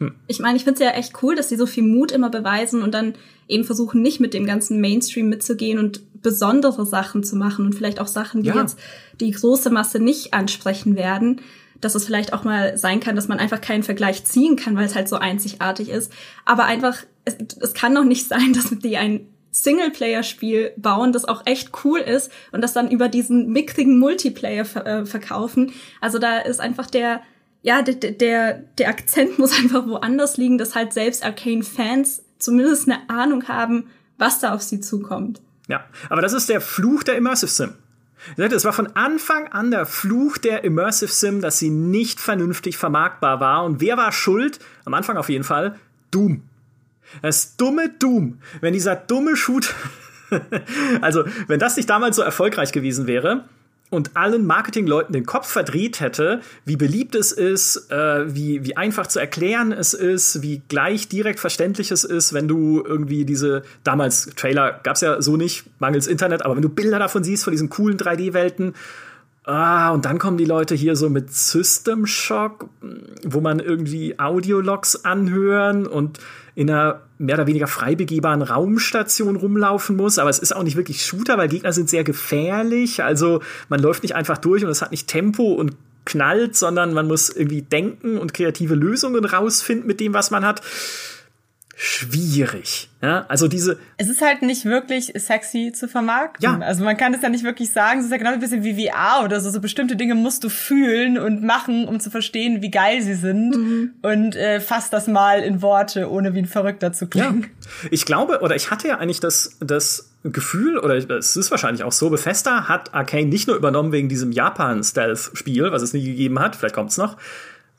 Hm. Ich meine, ich finde es ja echt cool, dass sie so viel Mut immer beweisen und dann eben versuchen, nicht mit dem ganzen Mainstream mitzugehen und besondere Sachen zu machen und vielleicht auch Sachen, die ja. jetzt die große Masse nicht ansprechen werden dass es vielleicht auch mal sein kann, dass man einfach keinen Vergleich ziehen kann, weil es halt so einzigartig ist. Aber einfach, es, es kann doch nicht sein, dass die ein Singleplayer-Spiel bauen, das auch echt cool ist und das dann über diesen mixigen Multiplayer ver äh, verkaufen. Also da ist einfach der, ja, der, der, der Akzent muss einfach woanders liegen, dass halt selbst Arcane-Fans zumindest eine Ahnung haben, was da auf sie zukommt. Ja, aber das ist der Fluch der Immersive Sim. Es war von Anfang an der Fluch der Immersive Sim, dass sie nicht vernünftig vermarktbar war. Und wer war schuld? Am Anfang auf jeden Fall. Doom. Das dumme Doom. Wenn dieser dumme Shoot, also wenn das nicht damals so erfolgreich gewesen wäre, und allen Marketingleuten den Kopf verdreht hätte, wie beliebt es ist, äh, wie, wie einfach zu erklären es ist, wie gleich direkt verständlich es ist, wenn du irgendwie diese, damals Trailer gab's ja so nicht, mangels Internet, aber wenn du Bilder davon siehst, von diesen coolen 3D-Welten, Ah, und dann kommen die Leute hier so mit System Shock, wo man irgendwie Audiologs anhören und in einer mehr oder weniger frei begehbaren Raumstation rumlaufen muss. Aber es ist auch nicht wirklich Shooter, weil Gegner sind sehr gefährlich. Also man läuft nicht einfach durch und es hat nicht Tempo und knallt, sondern man muss irgendwie denken und kreative Lösungen rausfinden mit dem, was man hat schwierig. Ja, also diese. Es ist halt nicht wirklich sexy zu vermarkten. Ja. Also man kann es ja nicht wirklich sagen. Es ist ja genau ein bisschen wie VR oder so. So bestimmte Dinge musst du fühlen und machen, um zu verstehen, wie geil sie sind. Mhm. Und äh, fass das mal in Worte, ohne wie ein Verrückter zu klingen. Ja. Ich glaube, oder ich hatte ja eigentlich das, das Gefühl, oder es ist wahrscheinlich auch so, Bethesda hat Arcane nicht nur übernommen wegen diesem Japan-Stealth-Spiel, was es nie gegeben hat, vielleicht kommt's noch,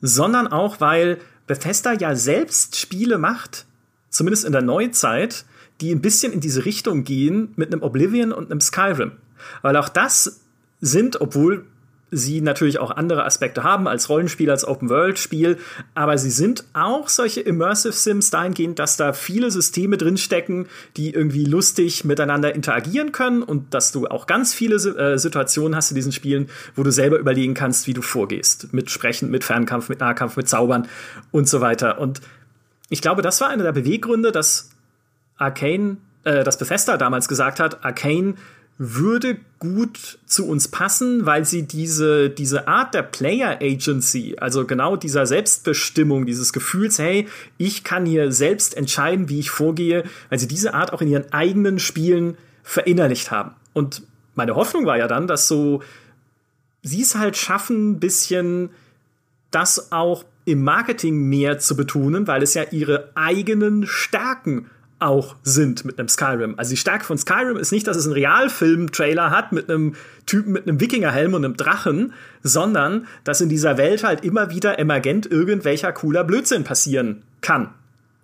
sondern auch, weil Bethesda ja selbst Spiele macht, zumindest in der Neuzeit, die ein bisschen in diese Richtung gehen mit einem Oblivion und einem Skyrim. Weil auch das sind, obwohl sie natürlich auch andere Aspekte haben als Rollenspiel, als Open-World-Spiel, aber sie sind auch solche Immersive Sims dahingehend, dass da viele Systeme drinstecken, die irgendwie lustig miteinander interagieren können und dass du auch ganz viele äh, Situationen hast in diesen Spielen, wo du selber überlegen kannst, wie du vorgehst. Mit Sprechen, mit Fernkampf, mit Nahkampf, mit Zaubern und so weiter. Und ich glaube, das war einer der Beweggründe, dass Arcane, äh, dass Bethesda damals gesagt hat, Arcane würde gut zu uns passen, weil sie diese, diese Art der Player Agency, also genau dieser Selbstbestimmung, dieses Gefühls, hey, ich kann hier selbst entscheiden, wie ich vorgehe, weil sie diese Art auch in ihren eigenen Spielen verinnerlicht haben. Und meine Hoffnung war ja dann, dass so sie es halt schaffen, ein bisschen das auch im Marketing mehr zu betonen, weil es ja ihre eigenen Stärken auch sind mit einem Skyrim. Also die Stärke von Skyrim ist nicht, dass es einen Realfilm-Trailer hat mit einem Typen mit einem Wikingerhelm und einem Drachen, sondern dass in dieser Welt halt immer wieder emergent irgendwelcher cooler Blödsinn passieren kann.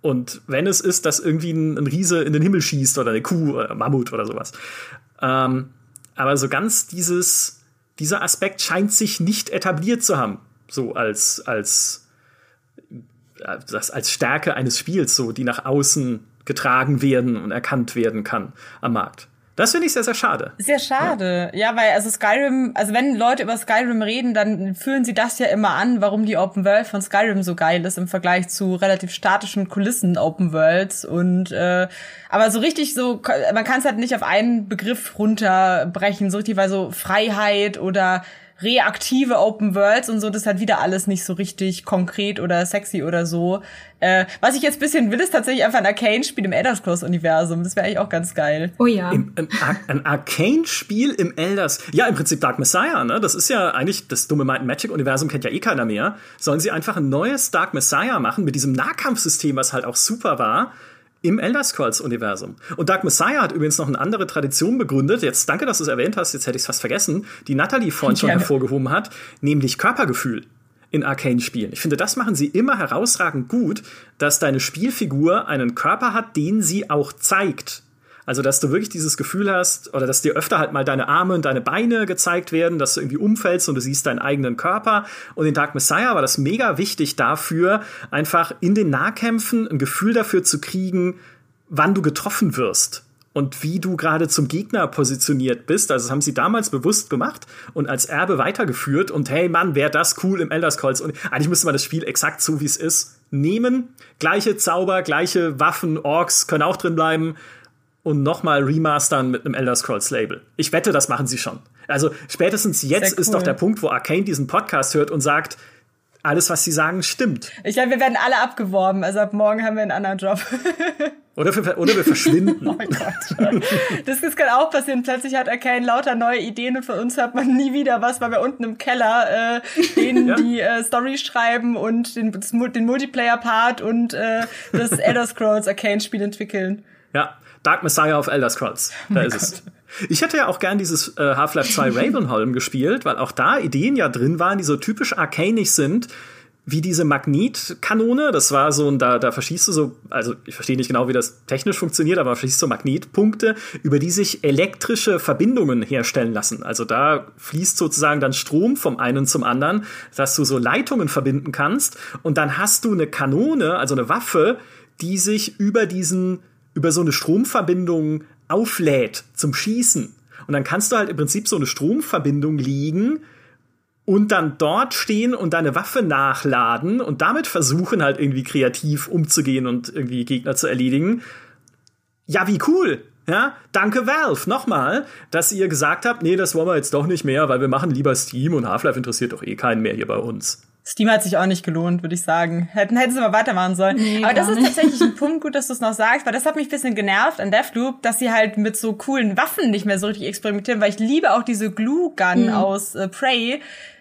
Und wenn es ist, dass irgendwie ein, ein Riese in den Himmel schießt oder eine Kuh oder Mammut oder sowas. Ähm, aber so ganz dieses, dieser Aspekt scheint sich nicht etabliert zu haben. So als, als das als Stärke eines Spiels, so die nach außen getragen werden und erkannt werden kann am Markt. Das finde ich sehr, sehr schade. Sehr schade. Ja. ja, weil also Skyrim, also wenn Leute über Skyrim reden, dann fühlen sie das ja immer an, warum die Open World von Skyrim so geil ist im Vergleich zu relativ statischen Kulissen Open Worlds. Und äh, aber so richtig so, man kann es halt nicht auf einen Begriff runterbrechen, so richtig, weil so Freiheit oder reaktive Open Worlds und so, das ist halt wieder alles nicht so richtig konkret oder sexy oder so. Äh, was ich jetzt bisschen will, ist tatsächlich einfach ein Arcane-Spiel im Elder Scrolls-Universum. Das wäre eigentlich auch ganz geil. Oh ja. Im, ein, ein Arcane-Spiel im Elders. Ja, im Prinzip Dark Messiah, ne? Das ist ja eigentlich, das dumme Might Magic-Universum kennt ja eh keiner mehr. Sollen sie einfach ein neues Dark Messiah machen mit diesem Nahkampfsystem, was halt auch super war im Elder Scrolls-Universum. Und Dark Messiah hat übrigens noch eine andere Tradition begründet. Jetzt danke, dass du es erwähnt hast, jetzt hätte ich es fast vergessen, die Natalie vorhin schon hervorgehoben hat, nämlich Körpergefühl in Arcane-Spielen. Ich finde, das machen sie immer herausragend gut, dass deine Spielfigur einen Körper hat, den sie auch zeigt. Also, dass du wirklich dieses Gefühl hast, oder dass dir öfter halt mal deine Arme und deine Beine gezeigt werden, dass du irgendwie umfällst und du siehst deinen eigenen Körper. Und in Dark Messiah war das mega wichtig dafür, einfach in den Nahkämpfen ein Gefühl dafür zu kriegen, wann du getroffen wirst und wie du gerade zum Gegner positioniert bist. Also das haben sie damals bewusst gemacht und als Erbe weitergeführt. Und hey Mann, wäre das cool im Elder Scrolls. Und eigentlich müsste man das Spiel exakt so, wie es ist, nehmen. Gleiche Zauber, gleiche Waffen, Orks können auch drin bleiben und nochmal remastern mit einem Elder Scrolls Label. Ich wette, das machen sie schon. Also spätestens jetzt cool. ist doch der Punkt, wo Arcane diesen Podcast hört und sagt, alles, was sie sagen, stimmt. Ich glaube, wir werden alle abgeworben. Also ab morgen haben wir einen anderen Job. oder, wir, oder wir verschwinden. oh Gott. Das, das kann auch passieren. Plötzlich hat Arcane lauter neue Ideen und von uns hat man nie wieder was, weil wir unten im Keller äh, denen ja. die äh, Story schreiben und den, den Multiplayer-Part und äh, das Elder Scrolls Arcane-Spiel entwickeln. Ja, Dark Messiah of Elder Scrolls. Da oh ist Gott. es. Ich hätte ja auch gern dieses äh, Half-Life 2 Ravenholm gespielt, weil auch da Ideen ja drin waren, die so typisch arcanisch sind, wie diese Magnetkanone. Das war so, und da, da verschießt du so, also ich verstehe nicht genau, wie das technisch funktioniert, aber verschießt so Magnetpunkte, über die sich elektrische Verbindungen herstellen lassen. Also da fließt sozusagen dann Strom vom einen zum anderen, dass du so Leitungen verbinden kannst. Und dann hast du eine Kanone, also eine Waffe, die sich über diesen, über so eine Stromverbindung auflädt zum Schießen. Und dann kannst du halt im Prinzip so eine Stromverbindung liegen und dann dort stehen und deine Waffe nachladen und damit versuchen halt irgendwie kreativ umzugehen und irgendwie Gegner zu erledigen. Ja, wie cool! Ja, danke Valve nochmal, dass ihr gesagt habt, nee, das wollen wir jetzt doch nicht mehr, weil wir machen lieber Steam und Half-Life interessiert doch eh keinen mehr hier bei uns. Steam hat sich auch nicht gelohnt, würde ich sagen. Hätten, hätten sie mal weitermachen sollen. Nee, Aber das ist tatsächlich ein Punkt, gut, dass du es noch sagst, weil das hat mich ein bisschen genervt an Deathloop, dass sie halt mit so coolen Waffen nicht mehr so richtig experimentieren, weil ich liebe auch diese Glue Gun mhm. aus äh, Prey,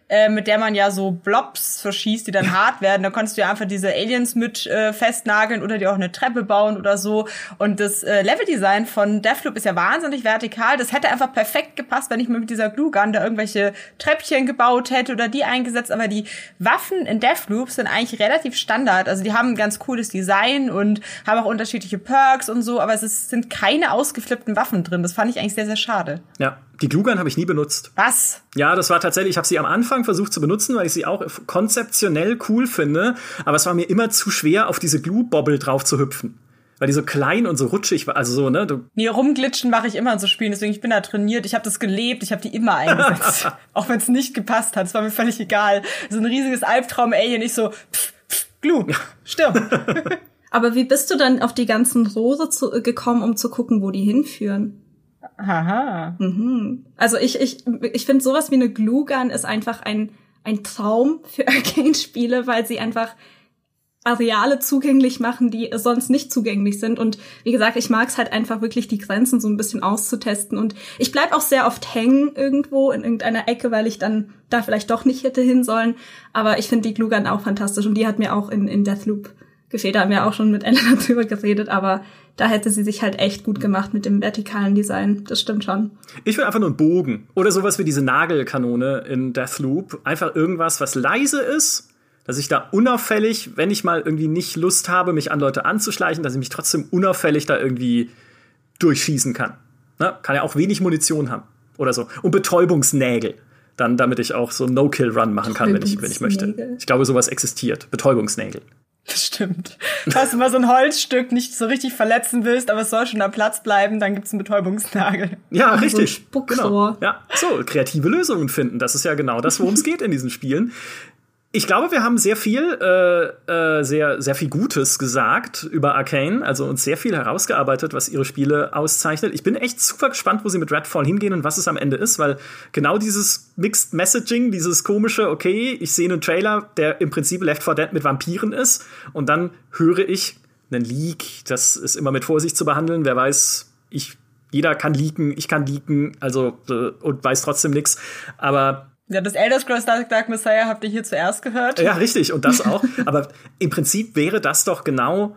äh, mit der man ja so Blobs verschießt, die dann hart werden. Da konntest du ja einfach diese Aliens mit äh, festnageln oder dir auch eine Treppe bauen oder so. Und das äh, Leveldesign von Deathloop ist ja wahnsinnig vertikal. Das hätte einfach perfekt gepasst, wenn ich mir mit dieser Glue Gun da irgendwelche Treppchen gebaut hätte oder die eingesetzt. Aber die Waffen in Deathloop sind eigentlich relativ Standard. Also die haben ein ganz cooles Design und haben auch unterschiedliche Perks und so. Aber es ist, sind keine ausgeflippten Waffen drin. Das fand ich eigentlich sehr, sehr schade. Ja, die Glugan habe ich nie benutzt. Was? Ja, das war tatsächlich, ich habe sie am Anfang versucht zu benutzen, weil ich sie auch konzeptionell cool finde, aber es war mir immer zu schwer, auf diese Glue-Bobble drauf zu hüpfen. Weil die so klein und so rutschig war, also so, ne? Du nee, rumglitschen mache ich immer in so Spielen, deswegen ich bin da trainiert, ich habe das gelebt, ich habe die immer eingesetzt. auch wenn es nicht gepasst hat, es war mir völlig egal. So ein riesiges Albtraum-Alien, ich so, pff, pff, Glue, stirb. aber wie bist du dann auf die ganzen Rohre zu, gekommen, um zu gucken, wo die hinführen? Haha. Mhm. Also ich, ich, ich finde sowas wie eine Glue ist einfach ein, ein Traum für Arcane-Spiele, weil sie einfach Areale zugänglich machen, die sonst nicht zugänglich sind. Und wie gesagt, ich mag es halt einfach wirklich, die Grenzen so ein bisschen auszutesten. Und ich bleib auch sehr oft hängen irgendwo in irgendeiner Ecke, weil ich dann da vielleicht doch nicht hätte hin sollen. Aber ich finde die Glue Gun auch fantastisch und die hat mir auch in, in Deathloop gefehlt. Da haben wir auch schon mit Elena drüber geredet, aber da hätte sie sich halt echt gut gemacht mit dem vertikalen Design. Das stimmt schon. Ich will einfach nur einen Bogen oder sowas wie diese Nagelkanone in Deathloop. Einfach irgendwas, was leise ist, dass ich da unauffällig, wenn ich mal irgendwie nicht Lust habe, mich an Leute anzuschleichen, dass ich mich trotzdem unauffällig da irgendwie durchschießen kann. Na, kann ja auch wenig Munition haben oder so. Und Betäubungsnägel dann, damit ich auch so einen No-Kill-Run machen kann, wenn ich, wenn ich möchte. Ich glaube, sowas existiert. Betäubungsnägel. Das stimmt. Falls du mal so ein Holzstück nicht so richtig verletzen willst, aber es soll schon am Platz bleiben, dann gibt's einen Betäubungsnagel. Ja, richtig. So genau. Ja, so, kreative Lösungen finden. Das ist ja genau das, worum es geht in diesen Spielen. Ich glaube, wir haben sehr viel, äh, äh, sehr, sehr viel Gutes gesagt über Arcane, also uns sehr viel herausgearbeitet, was ihre Spiele auszeichnet. Ich bin echt super gespannt, wo sie mit Redfall hingehen und was es am Ende ist, weil genau dieses Mixed Messaging, dieses komische, okay, ich sehe einen Trailer, der im Prinzip Left 4 Dead mit Vampiren ist und dann höre ich einen Leak, das ist immer mit Vorsicht zu behandeln, wer weiß, ich jeder kann leaken, ich kann leaken, also äh, und weiß trotzdem nichts, aber ja, das Elder Scrolls Dark, Dark Messiah habt ihr hier zuerst gehört. Ja, richtig, und das auch. Aber im Prinzip wäre das doch genau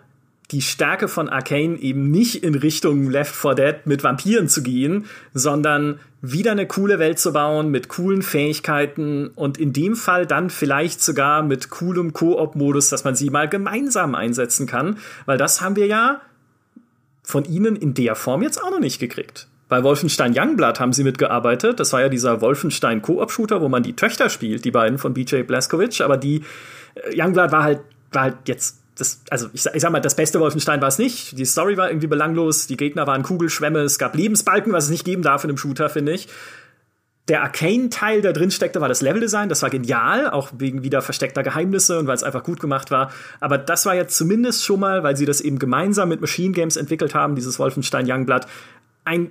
die Stärke von Arcane eben nicht in Richtung Left 4 Dead mit Vampiren zu gehen, sondern wieder eine coole Welt zu bauen mit coolen Fähigkeiten und in dem Fall dann vielleicht sogar mit coolem Koop-Modus, dass man sie mal gemeinsam einsetzen kann, weil das haben wir ja von ihnen in der Form jetzt auch noch nicht gekriegt. Bei Wolfenstein Youngblood haben sie mitgearbeitet. Das war ja dieser Wolfenstein Koop-Shooter, wo man die Töchter spielt, die beiden von BJ Blazkowicz. Aber die äh, Youngblood war halt, war halt jetzt das, also ich, ich, sag mal, das beste Wolfenstein war es nicht. Die Story war irgendwie belanglos, die Gegner waren Kugelschwämme, es gab Lebensbalken, was es nicht geben darf in einem Shooter, finde ich. Der Arcane-Teil, der drin steckte, war das Leveldesign. Das war genial, auch wegen wieder versteckter Geheimnisse und weil es einfach gut gemacht war. Aber das war jetzt zumindest schon mal, weil sie das eben gemeinsam mit Machine Games entwickelt haben, dieses Wolfenstein Youngblood, ein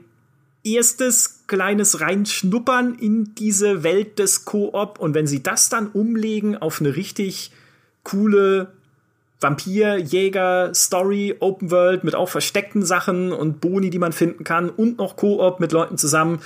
erstes kleines Reinschnuppern in diese Welt des Koop und wenn sie das dann umlegen auf eine richtig coole Vampir, Jäger, Story, Open World mit auch versteckten Sachen und Boni, die man finden kann und noch Koop mit Leuten zusammen.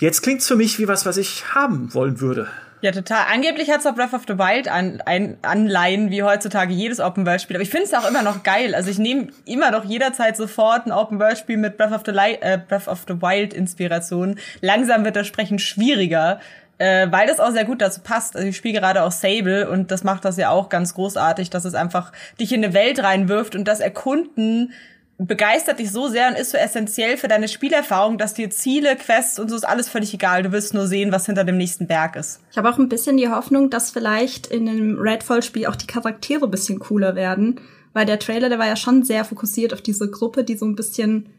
Jetzt klingt's für mich wie was, was ich haben wollen würde. Ja, total. Angeblich hat es auch Breath of the Wild an, ein Anleihen, wie heutzutage jedes Open-World-Spiel. Aber ich finde es auch immer noch geil. Also ich nehme immer noch jederzeit sofort ein Open-World-Spiel mit Breath of the, Li äh, Breath of the Wild-Inspiration. Langsam wird das Sprechen schwieriger, äh, weil das auch sehr gut dazu passt. Also ich spiele gerade auch Sable und das macht das ja auch ganz großartig, dass es einfach dich in eine Welt reinwirft und das Erkunden begeistert dich so sehr und ist so essentiell für deine Spielerfahrung, dass dir Ziele, Quests und so ist alles völlig egal. Du wirst nur sehen, was hinter dem nächsten Berg ist. Ich habe auch ein bisschen die Hoffnung, dass vielleicht in einem Redfall-Spiel auch die Charaktere bisschen cooler werden, weil der Trailer, der war ja schon sehr fokussiert auf diese Gruppe, die so ein bisschen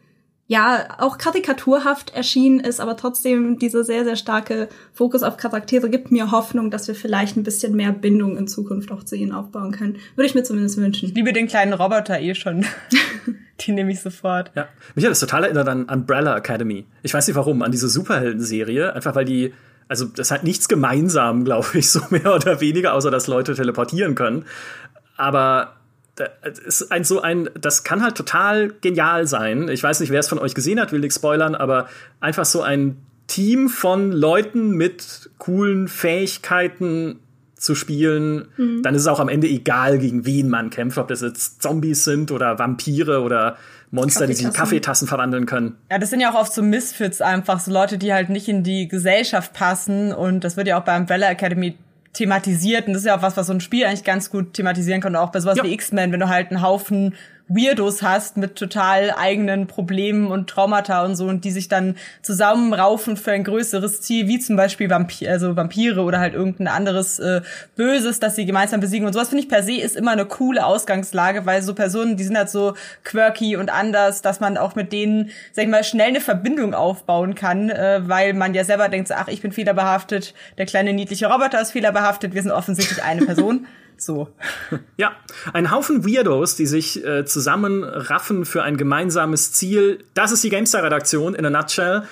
ja, auch karikaturhaft erschienen ist, aber trotzdem dieser sehr, sehr starke Fokus auf Charaktere gibt mir Hoffnung, dass wir vielleicht ein bisschen mehr Bindung in Zukunft auch zu ihnen aufbauen können. Würde ich mir zumindest wünschen. Ich liebe den kleinen Roboter eh schon. Die nehme ich sofort. Ja. Mich hat das total erinnert an Umbrella Academy. Ich weiß nicht warum, an diese Superhelden-Serie. Einfach weil die, also das hat nichts gemeinsam, glaube ich, so mehr oder weniger, außer dass Leute teleportieren können. Aber ist ein so ein, das kann halt total genial sein. Ich weiß nicht, wer es von euch gesehen hat, will nichts spoilern, aber einfach so ein Team von Leuten mit coolen Fähigkeiten zu spielen, mhm. dann ist es auch am Ende egal, gegen wen man kämpft, ob das jetzt Zombies sind oder Vampire oder Monster, die sich in Kaffeetassen verwandeln können. Ja, das sind ja auch oft so Misfits einfach, so Leute, die halt nicht in die Gesellschaft passen und das wird ja auch bei Umbrella Academy thematisiert und das ist ja auch was, was so ein Spiel eigentlich ganz gut thematisieren kann, auch bei sowas ja. wie X-Men, wenn du halt einen Haufen Weirdos hast mit total eigenen Problemen und Traumata und so und die sich dann zusammenraufen für ein größeres Ziel, wie zum Beispiel Vampir, also Vampire oder halt irgendein anderes äh, Böses, das sie gemeinsam besiegen und sowas finde ich per se ist immer eine coole Ausgangslage, weil so Personen, die sind halt so quirky und anders, dass man auch mit denen, sag ich mal, schnell eine Verbindung aufbauen kann, äh, weil man ja selber denkt, so, ach, ich bin fehlerbehaftet, der kleine niedliche Roboter ist fehlerbehaftet, wir sind offensichtlich eine Person. So. Ja, ein Haufen Weirdos, die sich äh, zusammenraffen für ein gemeinsames Ziel. Das ist die GameStar-Redaktion in a nutshell.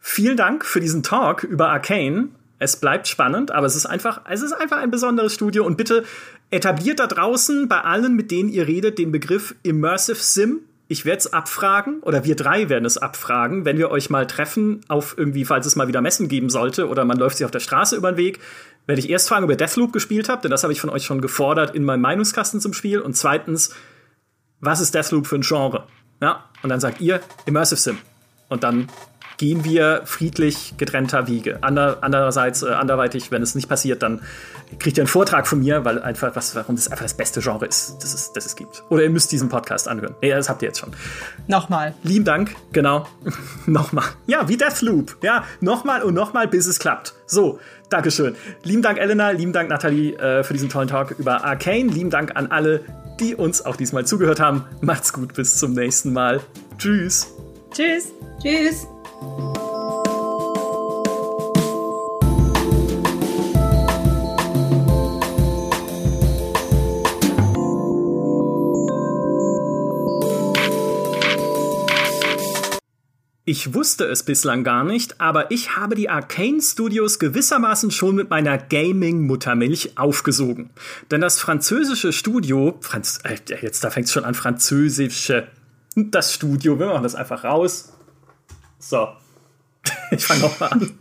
Vielen Dank für diesen Talk über Arcane. Es bleibt spannend, aber es ist einfach, es ist einfach ein besonderes Studio und bitte etabliert da draußen bei allen, mit denen ihr redet, den Begriff Immersive Sim. Ich werde es abfragen oder wir drei werden es abfragen, wenn wir euch mal treffen auf irgendwie, falls es mal wieder Messen geben sollte oder man läuft sich auf der Straße über den Weg werde ich erst fragen, ob ihr Deathloop gespielt habt, denn das habe ich von euch schon gefordert in meinem Meinungskasten zum Spiel. Und zweitens, was ist Deathloop für ein Genre? Ja, und dann sagt ihr Immersive Sim. Und dann gehen wir friedlich getrennter Wege. Ander, andererseits, äh, anderweitig, wenn es nicht passiert, dann kriegt ihr einen Vortrag von mir, weil einfach, was, warum das einfach das beste Genre ist, das es, das es gibt. Oder ihr müsst diesen Podcast anhören. Nee, das habt ihr jetzt schon. Nochmal. Lieben Dank, genau. nochmal. Ja, wie Deathloop. Ja, nochmal und nochmal, bis es klappt. So, Dankeschön. Lieben Dank, Elena. Lieben Dank, Nathalie, äh, für diesen tollen Talk über Arcane. Lieben Dank an alle, die uns auch diesmal zugehört haben. Macht's gut, bis zum nächsten Mal. Tschüss. Tschüss. Tschüss. Ich wusste es bislang gar nicht, aber ich habe die Arcane Studios gewissermaßen schon mit meiner Gaming-Muttermilch aufgesogen. Denn das französische Studio, Franz, äh, jetzt da fängt es schon an, französische, das Studio, wir machen das einfach raus. So, ich fange nochmal an.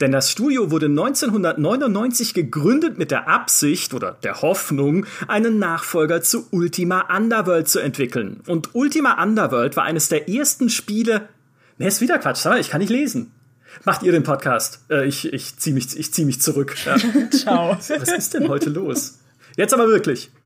Denn das Studio wurde 1999 gegründet mit der Absicht oder der Hoffnung, einen Nachfolger zu Ultima Underworld zu entwickeln. Und Ultima Underworld war eines der ersten Spiele. Ne, ist wieder Quatsch, ich kann nicht lesen. Macht ihr den Podcast? Äh, ich ich ziehe mich, ich zieh mich zurück. Ja. Ciao. Was ist denn heute los? Jetzt aber wirklich.